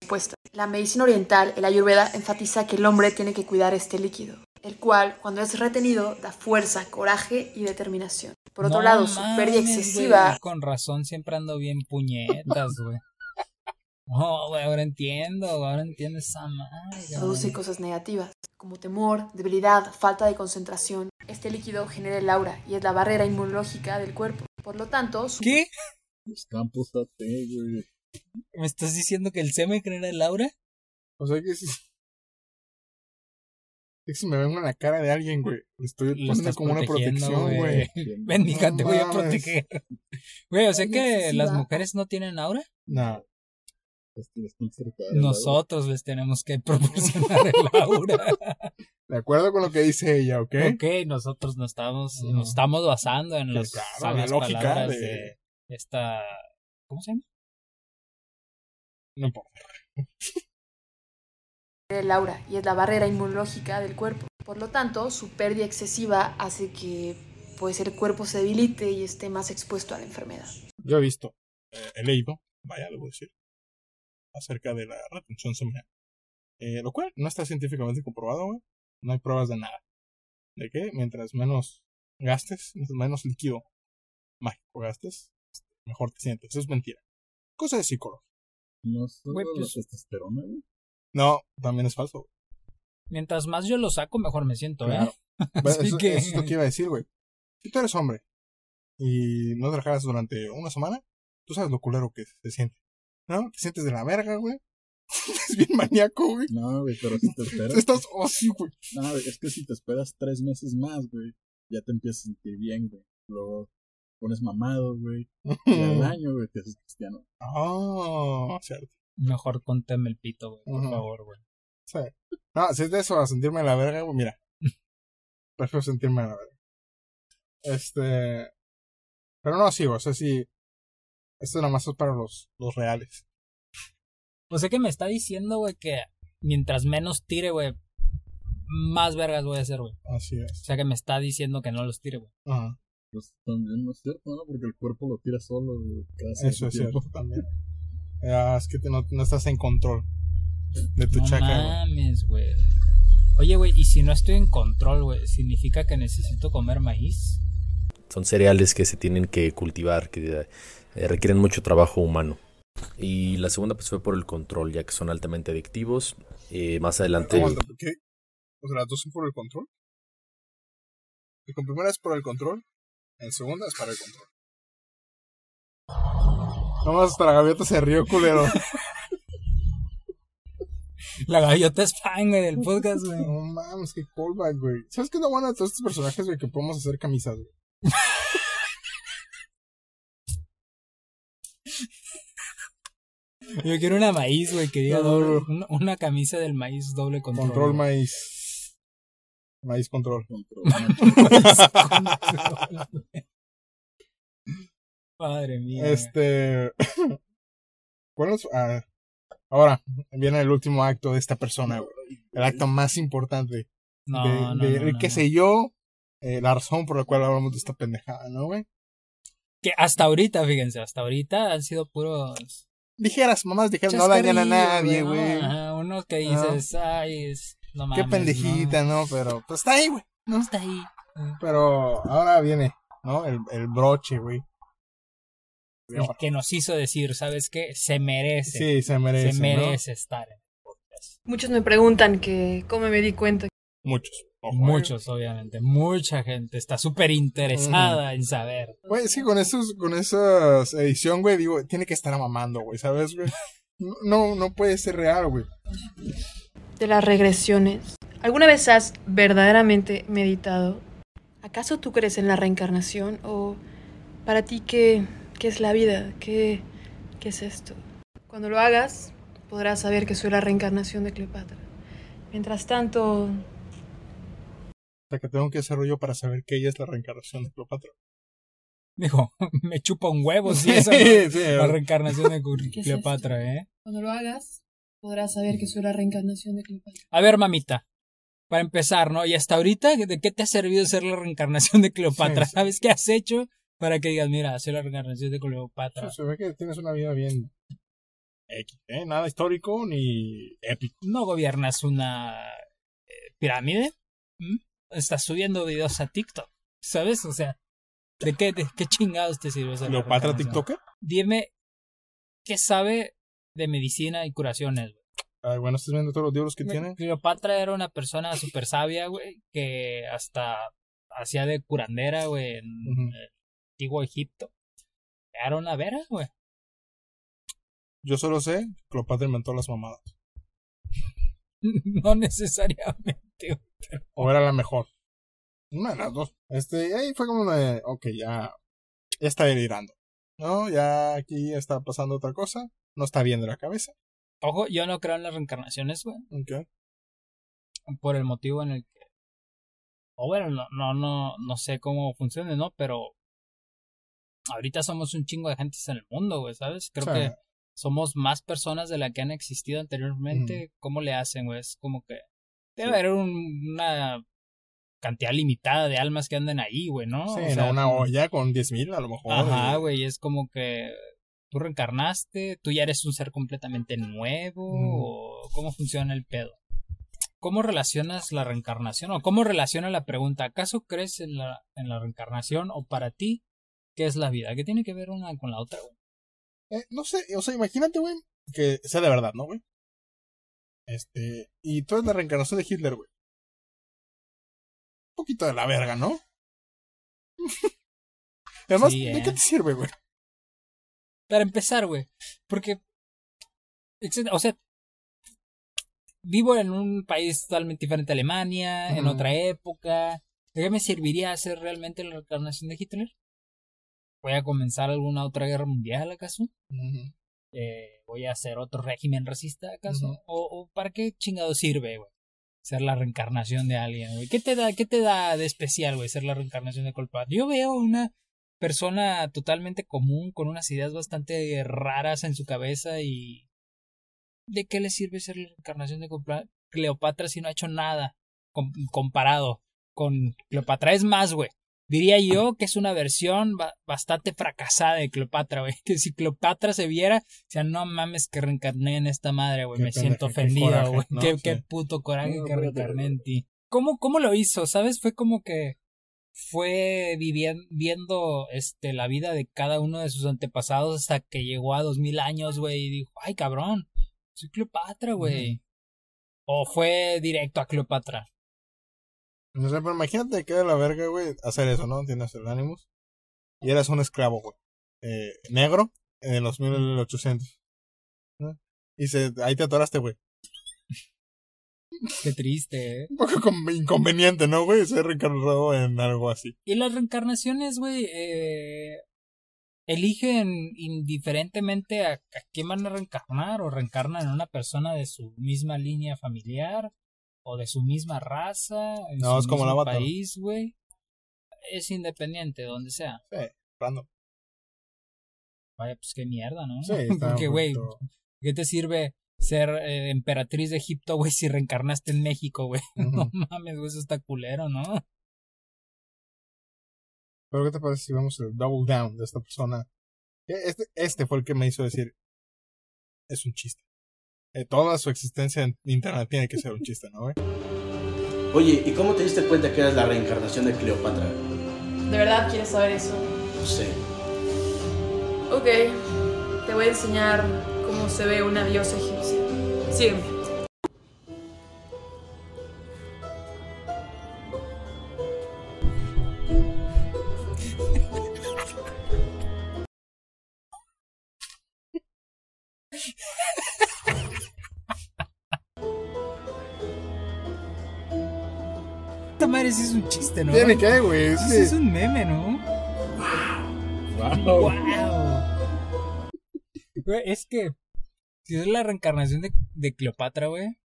Speaker 3: La medicina oriental, el ayurveda, enfatiza que el hombre tiene que cuidar este líquido, el cual, cuando es retenido, da fuerza, coraje y determinación. Por otro
Speaker 2: No
Speaker 3: lado, su pérdida excesiva
Speaker 2: güey, Con razón, siempre ando bien puñetas, güey. Oh, güey, ahora entiendo, ahora entiendo esa madre.
Speaker 3: produce cosas negativas, como temor, debilidad, falta de concentración. Este líquido genera el aura y es la barrera inmunológica del cuerpo. Por lo tanto, su
Speaker 2: ¿Qué?
Speaker 4: Los campos AT, güey.
Speaker 2: ¿Me estás diciendo que el semen genera el aura?
Speaker 1: O sea que si. Es que si me vengo en la cara de alguien, güey. Estoy
Speaker 2: estás
Speaker 1: como una protección, güey.
Speaker 2: Ven, hija, te voy a proteger. Güey, o sea que las mujeres no tienen aura.
Speaker 1: No.
Speaker 2: Nosotros les tenemos que proporcionar el aura.
Speaker 1: De acuerdo con lo que dice ella, ¿ok?
Speaker 2: Ok, nosotros nos estamos,
Speaker 1: No.
Speaker 2: nos estamos basando en las
Speaker 1: la lógica
Speaker 2: palabras
Speaker 1: de-
Speaker 2: de... esta... ¿Cómo se llama?
Speaker 1: No importa.
Speaker 3: genera el aura y es la barrera inmunológica del cuerpo. Por lo tanto, su pérdida excesiva hace que pues, el cuerpo se debilite y esté más expuesto a la enfermedad.
Speaker 1: Yo he visto, eh, he leído, vaya, debo decir, acerca de la retención seminal. Eh, lo cual no está científicamente comprobado, güey. No hay pruebas de nada. ¿De qué? Mientras menos gastes, mientras menos líquido mágico gastes, mejor te sientes. Eso es mentira. Cosa de psicólogo.
Speaker 4: No solo
Speaker 2: Güey,
Speaker 4: la
Speaker 2: pues-
Speaker 4: testosterona, güey.
Speaker 1: No, también es falso. güey.
Speaker 2: Mientras más yo lo saco, mejor me siento, ¿eh?
Speaker 1: Claro. Bueno,
Speaker 2: Así
Speaker 1: eso,
Speaker 2: que-
Speaker 1: eso es lo que iba a decir, güey. Si tú eres hombre y no trabajas durante una semana, tú sabes lo culero que se siente. ¿No? Te sientes de la verga, güey. es bien maníaco, güey.
Speaker 4: No, güey, pero si te esperas.
Speaker 1: Estás así, güey.
Speaker 4: No, güey, es que si te esperas tres meses más, güey, ya te empiezas a sentir bien, güey. Luego pones mamado, güey. Y al año, güey, te haces cristiano.
Speaker 1: Ah, cierto.
Speaker 2: Mejor conteme el pito, güey, por favor, güey.
Speaker 1: Sí. No, si es de eso a sentirme la verga, güey, mira. Prefiero sentirme la verga. Este. Pero no, sí, güey, o sea, sí. Esto nada más es para los, los reales.
Speaker 2: O sea que me está diciendo, güey, que mientras menos tire, güey, más vergas voy a hacer, güey.
Speaker 1: Así
Speaker 2: O
Speaker 1: es.
Speaker 2: sea que me está diciendo que no los tire, güey.
Speaker 1: Ajá.
Speaker 4: Pues también no es cierto, ¿no? Porque el cuerpo lo tira solo, cada
Speaker 1: Eso es
Speaker 4: tiempo.
Speaker 1: cierto también. Ya, es que te- no, no estás en control de tu
Speaker 2: No
Speaker 1: chakra, güey.
Speaker 2: mames, güey. Oye, güey, y si no estoy en control, güey, ¿significa que necesito comer maíz?
Speaker 6: Son cereales que se tienen que cultivar, que eh, requieren mucho trabajo humano. Y la segunda pues fue por el control, ya que son altamente adictivos. Eh, más adelante...
Speaker 1: Aguanta, ¿por ¿qué? O sea, las dos son por el control. Y con primera es por el control, en segunda es para el control. Nomás hasta la gaviota se rió, culero.
Speaker 2: La gaviota es fan, güey, del podcast, güey.
Speaker 1: No mames, qué callback, güey. ¿Sabes qué es lo bueno de todos estos personajes, güey? Que podemos hacer camisas, güey.
Speaker 2: Yo quiero una maíz, güey, que diga
Speaker 1: No,
Speaker 2: doble,
Speaker 1: no.
Speaker 2: una, una camisa del maíz doble control.
Speaker 1: Control maíz. Maíz control.
Speaker 4: Control,
Speaker 2: Madre mía.
Speaker 1: Este. ¿Cuál es? ah, ahora viene el último acto de esta persona, güey. El acto más importante.
Speaker 2: No,
Speaker 1: de,
Speaker 2: no,
Speaker 1: de-
Speaker 2: no, no,
Speaker 1: qué
Speaker 2: no.
Speaker 1: sé yo. eh, la razón por la cual hablamos de esta pendejada, ¿no, güey?
Speaker 2: Que hasta ahorita, fíjense, hasta ahorita han sido puros.
Speaker 1: Dijeras, mamás dijeras, no dañan a nadie, güey.
Speaker 2: ¿no? Ajá, Uno que dices, ay, es. No
Speaker 1: Qué pendejita, ¿no? Pero, pues está ahí, güey.
Speaker 2: No, está ahí.
Speaker 1: Pero ahora viene, ¿no? El, el broche, güey.
Speaker 2: el que nos hizo decir, ¿sabes qué? Se merece.
Speaker 1: Sí, se merece.
Speaker 2: se
Speaker 1: ¿no?
Speaker 2: merece estar. en el podcast.
Speaker 3: Muchos me preguntan que cómo me di cuenta.
Speaker 1: Muchos. Ojo, eh.
Speaker 2: Muchos, obviamente. Mucha gente está súper interesada en saber.
Speaker 1: Güey, sí, con esos, con esas edición, güey, digo, tiene que estar mamando, güey, ¿sabes, güey? No, no puede ser real, güey.
Speaker 3: De las regresiones. ¿Alguna vez has verdaderamente meditado? ¿Acaso tú crees en la reencarnación o para ti qué, qué es la vida? ¿Qué, ¿Qué es esto? Cuando lo hagas, podrás saber que soy la reencarnación de Cleopatra. Mientras tanto,
Speaker 1: O sea, que tengo que hacer rollo para saber que ella es la reencarnación de Cleopatra.
Speaker 2: Digo, me chupa un huevo si
Speaker 1: Sí, sí,
Speaker 2: la reencarnación de
Speaker 3: ¿Qué es
Speaker 2: Cleopatra, ¿eh?
Speaker 3: cuando lo hagas, podrás saber que soy la reencarnación de Cleopatra.
Speaker 2: A ver, mamita. Para empezar, ¿no? Y hasta ahorita, ¿de qué te ha servido ser la reencarnación de Cleopatra?
Speaker 1: Sí, sí.
Speaker 2: ¿Sabes qué has hecho para que digas, mira, soy la reencarnación de Cleopatra?
Speaker 1: Se ve que tienes una vida bien X, ¿eh? Nada histórico ni épico.
Speaker 2: No gobiernas una eh, pirámide. Estás subiendo videos a TikTok. ¿Sabes? O sea, ¿de qué, de qué chingados te sirve
Speaker 1: ¿Cleopatra? TikToker?
Speaker 2: Dime, ¿qué sabe de medicina y curaciones? güey?
Speaker 1: Ay, bueno, estás viendo todos los libros que tiene.
Speaker 2: Cleopatra era una persona súper sabia, güey, que hasta hacía de curandera, güey, en el antiguo Egipto. Era una vera, güey.
Speaker 1: Yo solo sé, Cleopatra inventó las mamadas.
Speaker 2: no necesariamente. güey.
Speaker 1: O era la mejor. Una de las dos. Este, ahí fue como de, ok, ya, ya está delirando. No, ya aquí está pasando otra cosa. No está bien de la cabeza.
Speaker 2: Ojo, yo no creo en las reencarnaciones, güey,
Speaker 1: Ok.
Speaker 2: por el motivo en el que... O bueno, no, no, no, no sé cómo funciona, ¿no? Pero ahorita somos un chingo de gentes en el mundo, güey, ¿sabes? Creo que somos más personas de la que han existido anteriormente. ¿Cómo le hacen, güey? Es como que debe
Speaker 1: Sí.
Speaker 2: haber un- una cantidad limitada de almas que andan ahí, güey, ¿no?
Speaker 1: Sí,
Speaker 2: O sea,
Speaker 1: una olla con 10.000 a lo mejor.
Speaker 2: Ajá,
Speaker 1: y-
Speaker 2: güey, es como que tú reencarnaste, tú ya eres un ser completamente nuevo,
Speaker 1: Mm.
Speaker 2: o cómo funciona el pedo. ¿Cómo relacionas la reencarnación? ¿O cómo relaciona la pregunta? ¿Acaso crees en la, en la reencarnación? ¿O para ti qué es la vida? ¿Qué tiene que ver una con la otra?
Speaker 1: Eh, no sé, o sea, imagínate, güey, que sea de verdad, ¿no, güey? Este, y tú eres la reencarnación de Hitler, güey. Un poquito de la verga, ¿no? Además,
Speaker 2: Sí,
Speaker 1: ¿de
Speaker 2: eh.
Speaker 1: qué te sirve, güey?
Speaker 2: Para empezar, güey. Porque. O sea. Vivo en un país totalmente diferente a Alemania, en otra época. ¿De qué me serviría hacer realmente la reencarnación de Hitler? ¿Voy a comenzar alguna otra guerra mundial, acaso? Eh, ¿Voy a hacer otro régimen racista, acaso? ¿O, o para qué chingado sirve, güey? Ser la reencarnación de alguien, güey. ¿Qué te da, qué te da de especial, güey, ser la reencarnación de Colpat? Yo veo una persona totalmente común, con unas ideas bastante raras en su cabeza y... ¿De qué le sirve ser la reencarnación de Cleopatra si no ha hecho nada com- comparado con Cleopatra? Es más, güey. Diría yo que es una versión ba- bastante fracasada de Cleopatra, güey. Que si Cleopatra se viera, o sea, no mames que reencarné en esta madre, güey. Me siento ofendido, güey.
Speaker 1: ¿no?
Speaker 2: Qué,
Speaker 1: Sí.
Speaker 2: qué puto coraje
Speaker 4: No,
Speaker 2: que reencarné en ti. ¿Cómo, ¿Cómo lo hizo? ¿Sabes? Fue como que fue vivien- viendo este, la vida de cada uno de sus antepasados hasta que llegó a dos mil años, güey, y dijo, ay, cabrón, soy Cleopatra, güey. O fue directo a Cleopatra.
Speaker 1: No sé, pero imagínate que de la verga, güey, hacer eso, ¿no? Tienes el ánimos. Y eras un esclavo, güey. Eh, negro en los 1800. ¿no? Y se, ahí te atoraste, güey.
Speaker 2: Qué triste, ¿eh?
Speaker 1: Un poco inconveniente, ¿no, güey? Ser reencarnado en algo así.
Speaker 2: Y las reencarnaciones, güey, eh, eligen indiferentemente a, a quién van a reencarnar o reencarnan en una persona de su misma línea familiar o de su misma raza, en
Speaker 1: No,
Speaker 2: su
Speaker 1: es como
Speaker 2: mismo
Speaker 1: Avatar.
Speaker 2: país, güey. Es independiente, donde sea.
Speaker 1: Sí, random.
Speaker 2: Vaya, pues qué mierda, ¿no?
Speaker 1: Sí,
Speaker 2: Porque, güey, ¿qué te sirve ser eh, emperatriz de Egipto, güey, si reencarnaste en México, güey? No mames, güey, eso está culero, ¿no?
Speaker 1: Pero ¿qué te parece si vemos el double down de esta persona? Eh, Este, este fue el que me hizo decir, es un chiste. Eh, toda su existencia en internet tiene que ser un chiste, ¿no, güey?
Speaker 7: Oye, ¿y cómo te diste cuenta que eras la reencarnación de Cleopatra?
Speaker 3: ¿De verdad quieres saber eso?
Speaker 7: No sé.
Speaker 3: Ok, te voy a enseñar cómo se ve una diosa egipcia. Sígueme.
Speaker 2: Esta madre sí es un chiste, ¿no?
Speaker 1: Tiene que, güey. es
Speaker 2: Sí, es un meme, ¿no?
Speaker 4: Wow.
Speaker 2: ¡Wow! Güey, es que si es la reencarnación de, de Cleopatra, güey.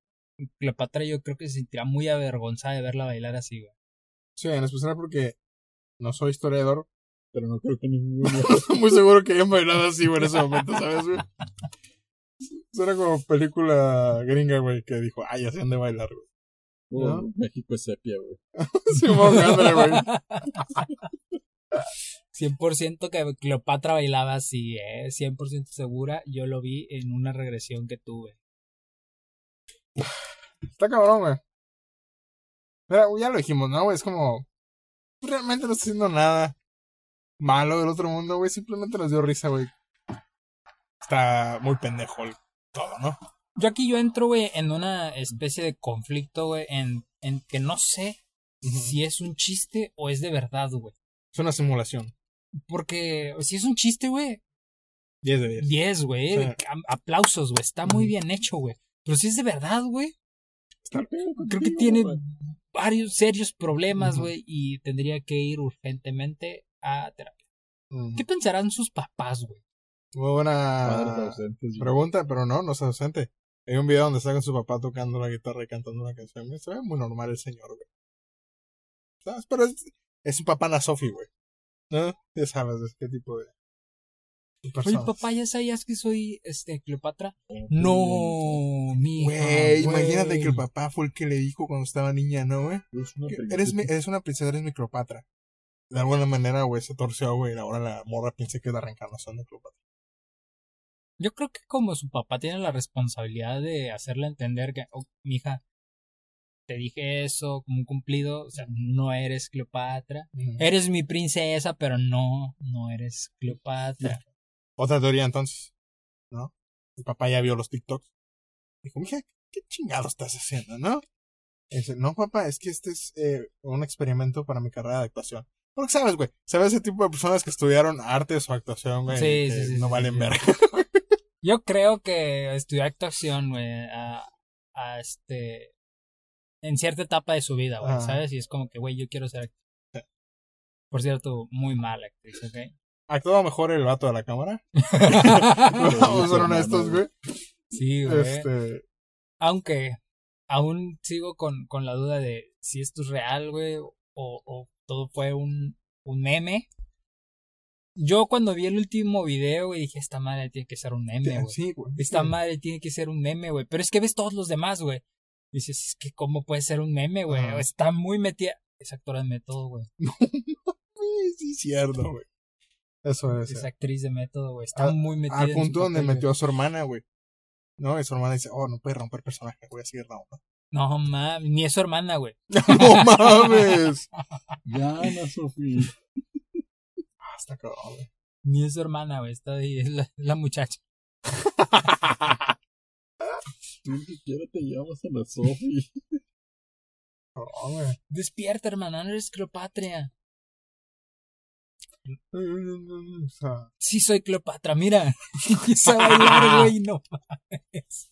Speaker 2: Cleopatra yo creo que se sentirá muy avergonzada de verla bailar así, güey.
Speaker 1: Sí, en especial porque no soy historiador.
Speaker 4: Pero no creo que ninguno.
Speaker 1: Muy seguro que hayan bailado así, güey, en ese momento, ¿sabes, güey? Suena como película gringa, güey, que dijo, ay, así han de bailar, güey. ¿No?
Speaker 4: México es sepia, güey.
Speaker 1: Sí, güey.
Speaker 2: 100% que Cleopatra bailaba así, ¿eh? 100% segura. Yo lo vi en una regresión que tuve.
Speaker 1: Está cabrón, güey. Pero ya lo dijimos, ¿no, güey? Es como. Realmente no está haciendo nada malo del otro mundo, güey. Simplemente nos dio risa, güey. Está muy pendejo el todo, ¿no?
Speaker 2: Yo aquí yo entro, güey, en una especie de conflicto, güey, en, en que no sé si es un chiste o es de verdad, güey.
Speaker 1: Es una simulación.
Speaker 2: Porque si es un chiste, güey,
Speaker 1: 10 de 10.
Speaker 2: 10, güey. Aplausos, güey. Está muy bien hecho, güey. Pero si es de verdad, güey,
Speaker 4: Está bien
Speaker 2: creo que tiene varios serios problemas, güey, y tendría que ir urgentemente a terapia. ¿Qué pensarán sus papás, güey?
Speaker 1: Muy buena
Speaker 4: ausentes,
Speaker 1: pregunta, pero no, no es ausente. Hay un video donde está con su papá tocando la guitarra y cantando una canción. Se ve muy normal el señor, güey. ¿Sabes? Pero es, es su papá na Sofi, güey. ¿No? Ya sabes de qué tipo de, de
Speaker 2: Oye,
Speaker 1: personas.
Speaker 2: papá, ¿ya sabías que soy, este, Cleopatra?
Speaker 4: Oh,
Speaker 2: No, mi
Speaker 1: Güey, imagínate que el papá fue el que le dijo cuando estaba niña, ¿no, güey?
Speaker 4: Es una
Speaker 1: Que
Speaker 4: princesa.
Speaker 1: Eres, mi- eres una princesa, eres mi Cleopatra. De alguna manera, güey, se torció, güey. y Ahora la morra piensa que es la reencarnación de Cleopatra.
Speaker 2: Yo creo que como su papá tiene la responsabilidad de hacerle entender que, oh, mija, te dije eso como un cumplido, o sea, no eres Cleopatra. Eres mi princesa, pero no, no eres Cleopatra.
Speaker 1: Otra teoría, entonces. ¿No? El papá ya vio los TikToks. Dijo, mija, ¿qué chingado estás haciendo, no? Dice, no, papá, es que este es eh, un experimento para mi carrera de actuación. Porque sabes, güey, sabes ese tipo de personas que estudiaron artes o actuación, güey,
Speaker 2: Sí, sí,
Speaker 1: no valen verga.
Speaker 2: Yo creo que estudiar actuación, güey, a, a este. En cierta etapa de su vida, güey. ¿sabes? Y es como que, güey, yo quiero ser actriz. Por cierto, muy mala actriz, ¿ok?
Speaker 1: Actuaba mejor el vato de la cámara.
Speaker 4: Sí,
Speaker 1: Vamos a ser honestos, güey.
Speaker 2: sí, güey.
Speaker 1: Este,
Speaker 2: Aunque aún sigo con, con la duda de si esto es real, güey, o, o todo fue un, un meme. Yo cuando vi el último video, güey, dije, esta madre tiene que ser un meme, güey.
Speaker 1: sí, güey.
Speaker 2: Esta
Speaker 1: sí.
Speaker 2: madre tiene que ser un meme, güey. Pero es que ves todos los demás, güey. Dices, es que cómo puede ser un meme, güey. Está muy metida. Es actora de método, güey.
Speaker 1: Sí, sí, cierto, güey. Eso es.
Speaker 2: Es
Speaker 1: eh.
Speaker 2: actriz de método, güey. Está
Speaker 1: Al-
Speaker 2: muy metida.
Speaker 1: Al
Speaker 2: en su
Speaker 1: punto donde
Speaker 2: papel,
Speaker 1: metió a su hermana, güey. No, y su hermana dice, oh, no puede romper personaje, voy a seguir la onda.
Speaker 2: No mames, ni es su hermana, güey.
Speaker 1: ¡No mames!
Speaker 4: Ya, Ana Sofía.
Speaker 1: Ah, está cabrón, güey.
Speaker 2: Ni es su hermana, güey. Está ahí, es la, la muchacha.
Speaker 4: Tú ni siquiera te llamas Ana
Speaker 1: güey.
Speaker 2: Despierta, hermano, no eres Cleopatra. Sí, soy Cleopatra, mira. Empieza a bailar, güey, no mames.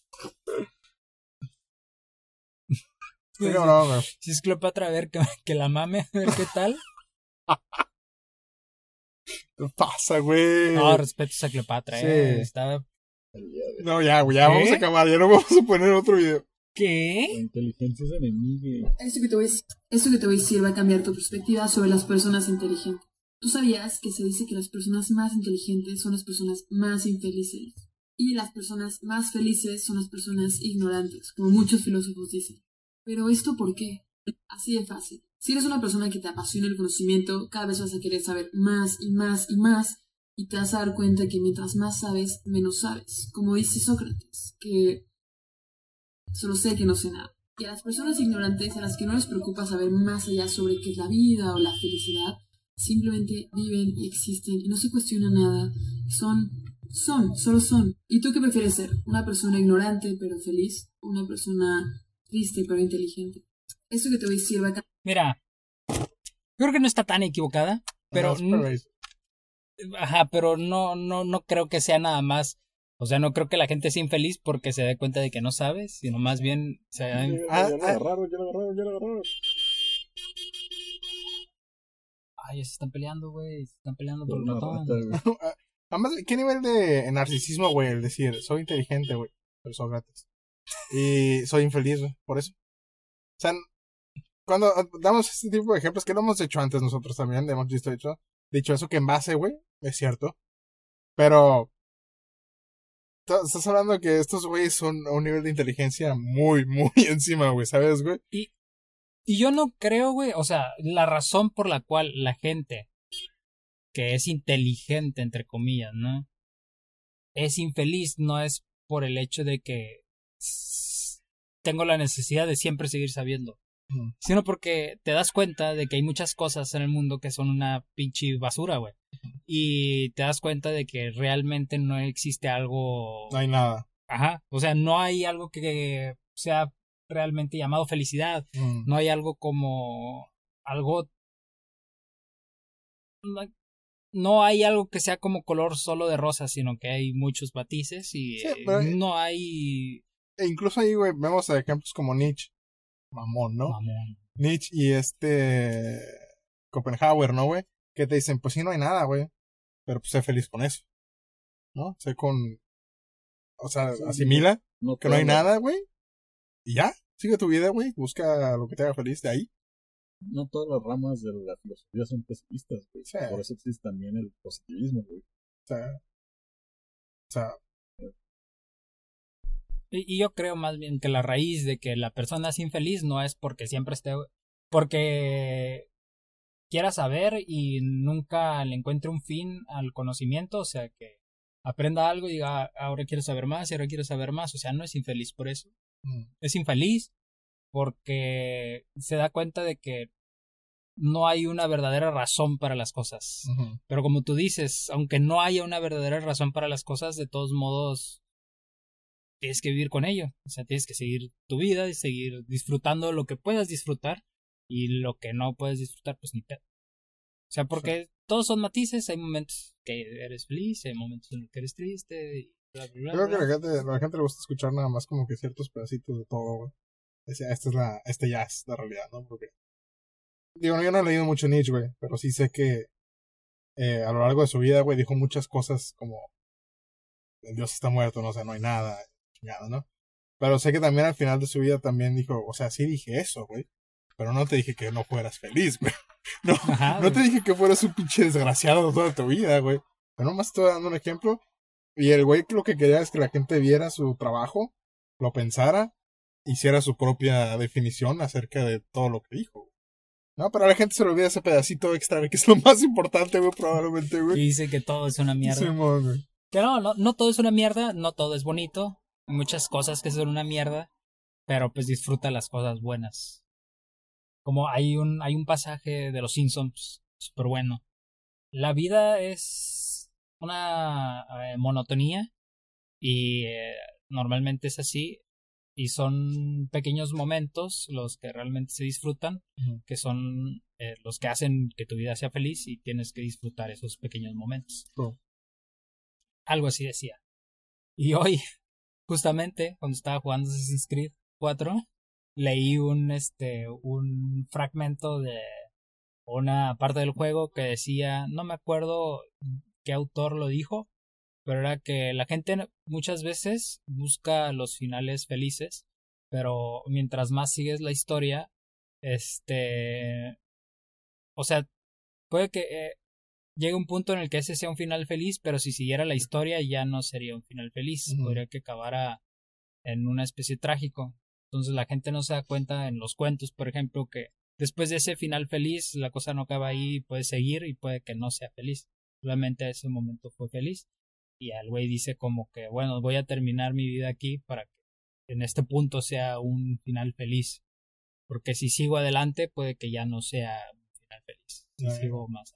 Speaker 1: cabrón, güey.
Speaker 2: Si es Cleopatra, a ver que, que la mame, a ver qué tal.
Speaker 1: ¿Qué pasa, güey?
Speaker 2: No, respeto a Cleopatra, eh.
Speaker 1: No, ya, ya vamos
Speaker 2: ¿Eh?
Speaker 1: a acabar, ya no vamos a poner otro video.
Speaker 4: La
Speaker 2: ¿Qué?
Speaker 4: inteligencia es enemiga.
Speaker 5: Esto que, te voy a, esto que te voy a decir va a cambiar tu perspectiva sobre las personas inteligentes. ¿Tú sabías que se dice que las personas más inteligentes son las personas más infelices? Y las personas más felices son las personas ignorantes, como muchos filósofos dicen. Pero ¿esto por qué? Así de fácil. Si eres una persona que te apasiona el conocimiento, cada vez vas a querer saber más y más y más, y te vas a dar cuenta que mientras más sabes, menos sabes. Como dice Sócrates, que solo sé que no sé nada. Y a las personas ignorantes, a las que no les preocupa saber más allá sobre qué es la vida o la felicidad, simplemente viven y existen y no se cuestiona nada. Son, son, solo son. ¿Y tú qué prefieres ser? ¿Una persona ignorante pero feliz? ¿O ¿Una persona triste pero inteligente? Esto que te voy a decir va a
Speaker 2: Mira, creo que no está tan equivocada, pero
Speaker 1: No,
Speaker 2: Ajá, pero no, no, no creo que sea nada más. O sea, no creo que la gente sea infeliz porque se dé cuenta de que no sabe, sino más bien se
Speaker 4: Ya, ya,
Speaker 1: Ah,
Speaker 4: ya lo
Speaker 1: ah.
Speaker 4: agarraron, ya lo agarraron, ya lo agarraron.
Speaker 2: Ay, se están peleando, güey. Se están peleando por
Speaker 4: una
Speaker 2: ratón.
Speaker 1: Además, ¿qué nivel de narcisismo, güey? El decir, soy inteligente, güey, pero soy gratis. Y soy infeliz, güey, por eso. O sea, cuando damos este tipo de ejemplos, que lo hemos hecho antes nosotros también, hemos visto dicho, dicho eso que en base, güey, es cierto. Pero, estás hablando que estos güeyes son a un nivel de inteligencia muy, muy encima, güey, ¿sabes, güey?
Speaker 2: Y yo no creo, güey, o sea, la razón por la cual la gente que es inteligente, entre comillas, ¿no? Es infeliz no es por el hecho de que tengo la necesidad de siempre seguir sabiendo. Sino porque te das cuenta de que hay muchas cosas en el mundo que son una pinche basura, güey. Y te das cuenta de que realmente no existe algo...
Speaker 1: No hay nada.
Speaker 2: Ajá, o sea, no hay algo que sea realmente llamado felicidad
Speaker 1: Mm.
Speaker 2: no hay algo como algo no, hay algo que sea como color solo de rosa sino que hay muchos matices y
Speaker 1: Sí, pero-
Speaker 2: no hay
Speaker 1: E incluso ahí, güey, vemos ejemplos como Nietzsche. Mamón, ¿no?
Speaker 2: mamón.
Speaker 1: Nietzsche y este Copenhauer, ¿no, güey? Que te dicen, pues sí, no hay nada, güey. Pero pues sé feliz con eso. ¿No? Sé con... O sea,
Speaker 4: Sí,
Speaker 1: asimila
Speaker 4: No
Speaker 1: que no hay nada, güey. Y ya, sigue tu vida, güey. Busca lo que te haga feliz de ahí.
Speaker 4: No todas las ramas de la filosofía son pesimistas, güey.
Speaker 1: Sí.
Speaker 4: Por eso existe también el positivismo, güey.
Speaker 1: O sea... O sea,
Speaker 2: Y, y yo creo más bien que la raíz de que la persona es infeliz no es porque siempre esté porque quiera saber y nunca le encuentre un fin al conocimiento, o sea que aprenda algo y diga "Ah, ahora quiero saber más y ahora quiero saber más, o sea, no es infeliz por eso.
Speaker 1: mm,
Speaker 2: es infeliz porque se da cuenta de que no hay una verdadera razón para las cosas. Pero como tú dices, aunque no haya una verdadera razón para las cosas, de todos modos tienes que vivir con ello. O sea, tienes que seguir tu vida y seguir disfrutando lo que puedas disfrutar y lo que no puedes disfrutar, pues ni te. O sea, porque todos son matices, hay momentos que eres feliz, hay momentos en los que eres triste y bla, bla, bla.
Speaker 1: Creo que a
Speaker 2: bla.
Speaker 1: la gente, la gente le gusta escuchar nada más como que ciertos pedacitos de todo, güey. Ese- Esta es la, este ya es la realidad, ¿no? Porque, digo, yo no he leído mucho Nietzsche, güey, pero sí sé que eh, a lo largo de su vida, güey, dijo muchas cosas como el Dios está muerto, no o sea, no hay nada, Pero sé que también al final de su vida también dijo, o sea, sí dije eso, güey, pero no te dije que no fueras feliz, güey. No,
Speaker 2: Ajá,
Speaker 1: no te dije que fueras un pinche desgraciado toda tu vida, güey. Pero nomás estoy dando un ejemplo. Y el güey lo que quería es que la gente viera su trabajo, lo pensara, hiciera su propia definición acerca de todo lo que dijo. No, pero a la gente se le olvida ese pedacito extra, que es lo más importante, güey, probablemente,
Speaker 2: Y
Speaker 1: güey.
Speaker 2: dice que todo es una mierda.
Speaker 1: Güey.
Speaker 2: Que no, no, no todo es una mierda, no todo es bonito. Muchas cosas que son una mierda, pero pues disfruta las cosas buenas. Como hay un, hay un pasaje de los Simpsons súper bueno. La vida es una eh, monotonía y eh, normalmente es así y son pequeños momentos los que realmente se disfrutan, que son eh, los que hacen que tu vida sea feliz y tienes que disfrutar esos pequeños momentos. Algo así decía. Y hoy, justamente, cuando estaba jugando Assassin's Creed 4, leí un este un fragmento de una parte del juego que decía, no me acuerdo qué autor lo dijo, pero era que la gente muchas veces busca los finales felices, pero mientras más sigues la historia, este o sea, puede que eh, llegue un punto en el que ese sea un final feliz, pero si siguiera la historia ya no sería un final feliz,
Speaker 1: Ujú.
Speaker 2: podría que acabara en una especie trágico. Entonces la gente no se da cuenta en los cuentos, por ejemplo, que después de ese final feliz la cosa no acaba ahí, puede seguir y puede que no sea feliz. Solamente ese momento fue feliz. Y el güey dice como que, bueno, voy a terminar mi vida aquí para que en este punto sea un final feliz. Porque si sigo adelante puede que ya no sea un final feliz. Si sigo más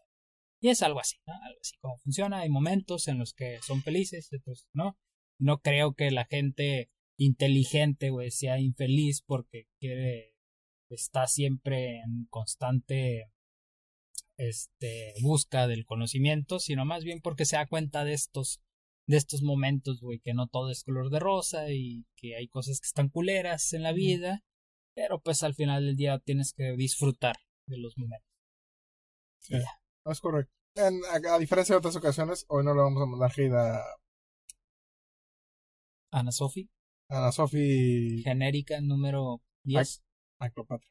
Speaker 2: Y es algo así, ¿no? Algo así como funciona. Hay momentos en los que son felices, otros no. No creo que la gente inteligente, güey, sea infeliz porque quiere, está siempre en constante este, busca del conocimiento, sino más bien porque se da cuenta de estos, de estos momentos, güey, que no todo es color de rosa y que hay cosas que están culeras en la vida, pero pues al final del día tienes que disfrutar de los momentos.
Speaker 1: Sí, es correcto. En- a, a diferencia de otras ocasiones, hoy no le vamos a mandar hate a
Speaker 2: Ana Sofi,
Speaker 1: Ana Sofi
Speaker 2: genérica número 10,
Speaker 1: a Cleopatra.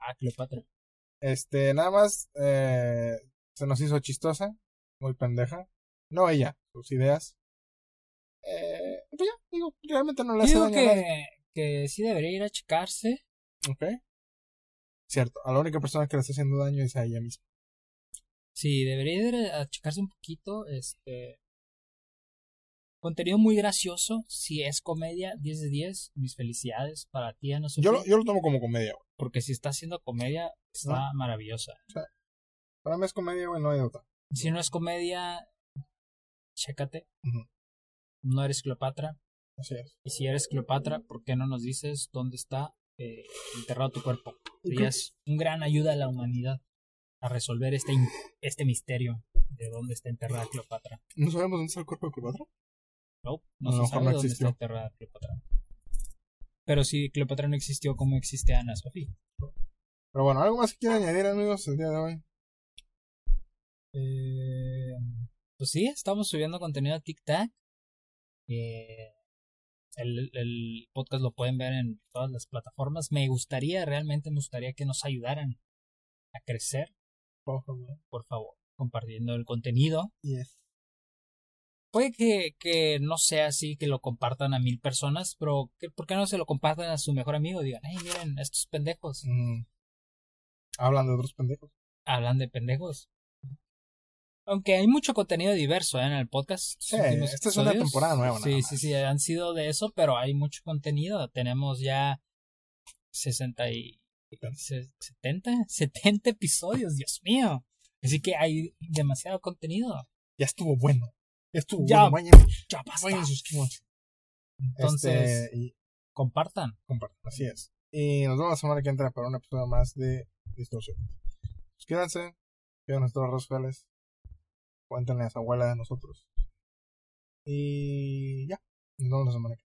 Speaker 2: a Cleopatra.
Speaker 1: Este, nada más eh, se nos hizo chistosa, muy pendeja. No ella, sus ideas. Eh, pues ya, digo, realmente no le hace
Speaker 2: Digo
Speaker 1: daño a nadie.
Speaker 2: que, que sí debería ir a checarse.
Speaker 1: Ok. Cierto, a la única persona que le está haciendo daño es a ella misma.
Speaker 2: Sí, debería ir a checarse un poquito. Este. Contenido muy gracioso. Si es comedia, 10 de 10. Mis felicidades para ti, Ana Sofía.
Speaker 1: Yo lo, yo lo tomo como comedia, güey.
Speaker 2: Porque si está haciendo comedia, está maravillosa.
Speaker 1: Para mí es comedia, güey, no hay otra.
Speaker 2: Si no es comedia, chécate. No eres Cleopatra.
Speaker 1: Así es.
Speaker 2: Y si eres Cleopatra, ¿por qué no nos dices dónde está eh, enterrado tu cuerpo? Serías un gran ayuda a la humanidad a resolver este, este misterio de dónde está enterrada Cleopatra.
Speaker 1: ¿No sabemos dónde está el cuerpo de Cleopatra?
Speaker 2: No, no
Speaker 1: lo
Speaker 2: se sabe
Speaker 1: no
Speaker 2: dónde está enterrada Cleopatra. Pero si Cleopatra no existió, ¿cómo existe Ana Sofía?
Speaker 1: Pero bueno, ¿algo más que quieran añadir, amigos, el día de hoy?
Speaker 2: Eh, pues sí, estamos subiendo contenido a TikTok. Eh, el, el podcast lo pueden ver en todas las plataformas. Me gustaría, realmente me gustaría que nos ayudaran a crecer,
Speaker 1: Por favor.
Speaker 2: por favor, compartiendo el contenido.
Speaker 1: Yes.
Speaker 2: Puede que, que no sea así, que lo compartan a mil personas, pero que, ¿por qué no se lo compartan a su mejor amigo? Digan, hey, miren, estos pendejos
Speaker 1: Mm. Hablan de otros pendejos.
Speaker 2: hablan de pendejos. Aunque hay mucho contenido diverso ¿eh? en el podcast.
Speaker 1: Sí, esta es una temporada nueva,
Speaker 2: Sí, sí, sí, han sido de eso, pero hay mucho contenido. Tenemos ya 60 y... 70, 70 episodios, Dios mío. Así que hay demasiado contenido.
Speaker 1: Ya estuvo bueno. Ya estuvo
Speaker 2: ya,
Speaker 1: bueno. Vayan,
Speaker 2: ya basta. Entonces,
Speaker 1: este, y,
Speaker 2: compartan.
Speaker 1: Compartan, así es. Y nos vemos la semana que entra para una episodio más de Distorsión. Pues quédense, quédense nuestros redes sociales. Cuéntenle a su abuela de nosotros. Y ya, nos vemos la semana que entra.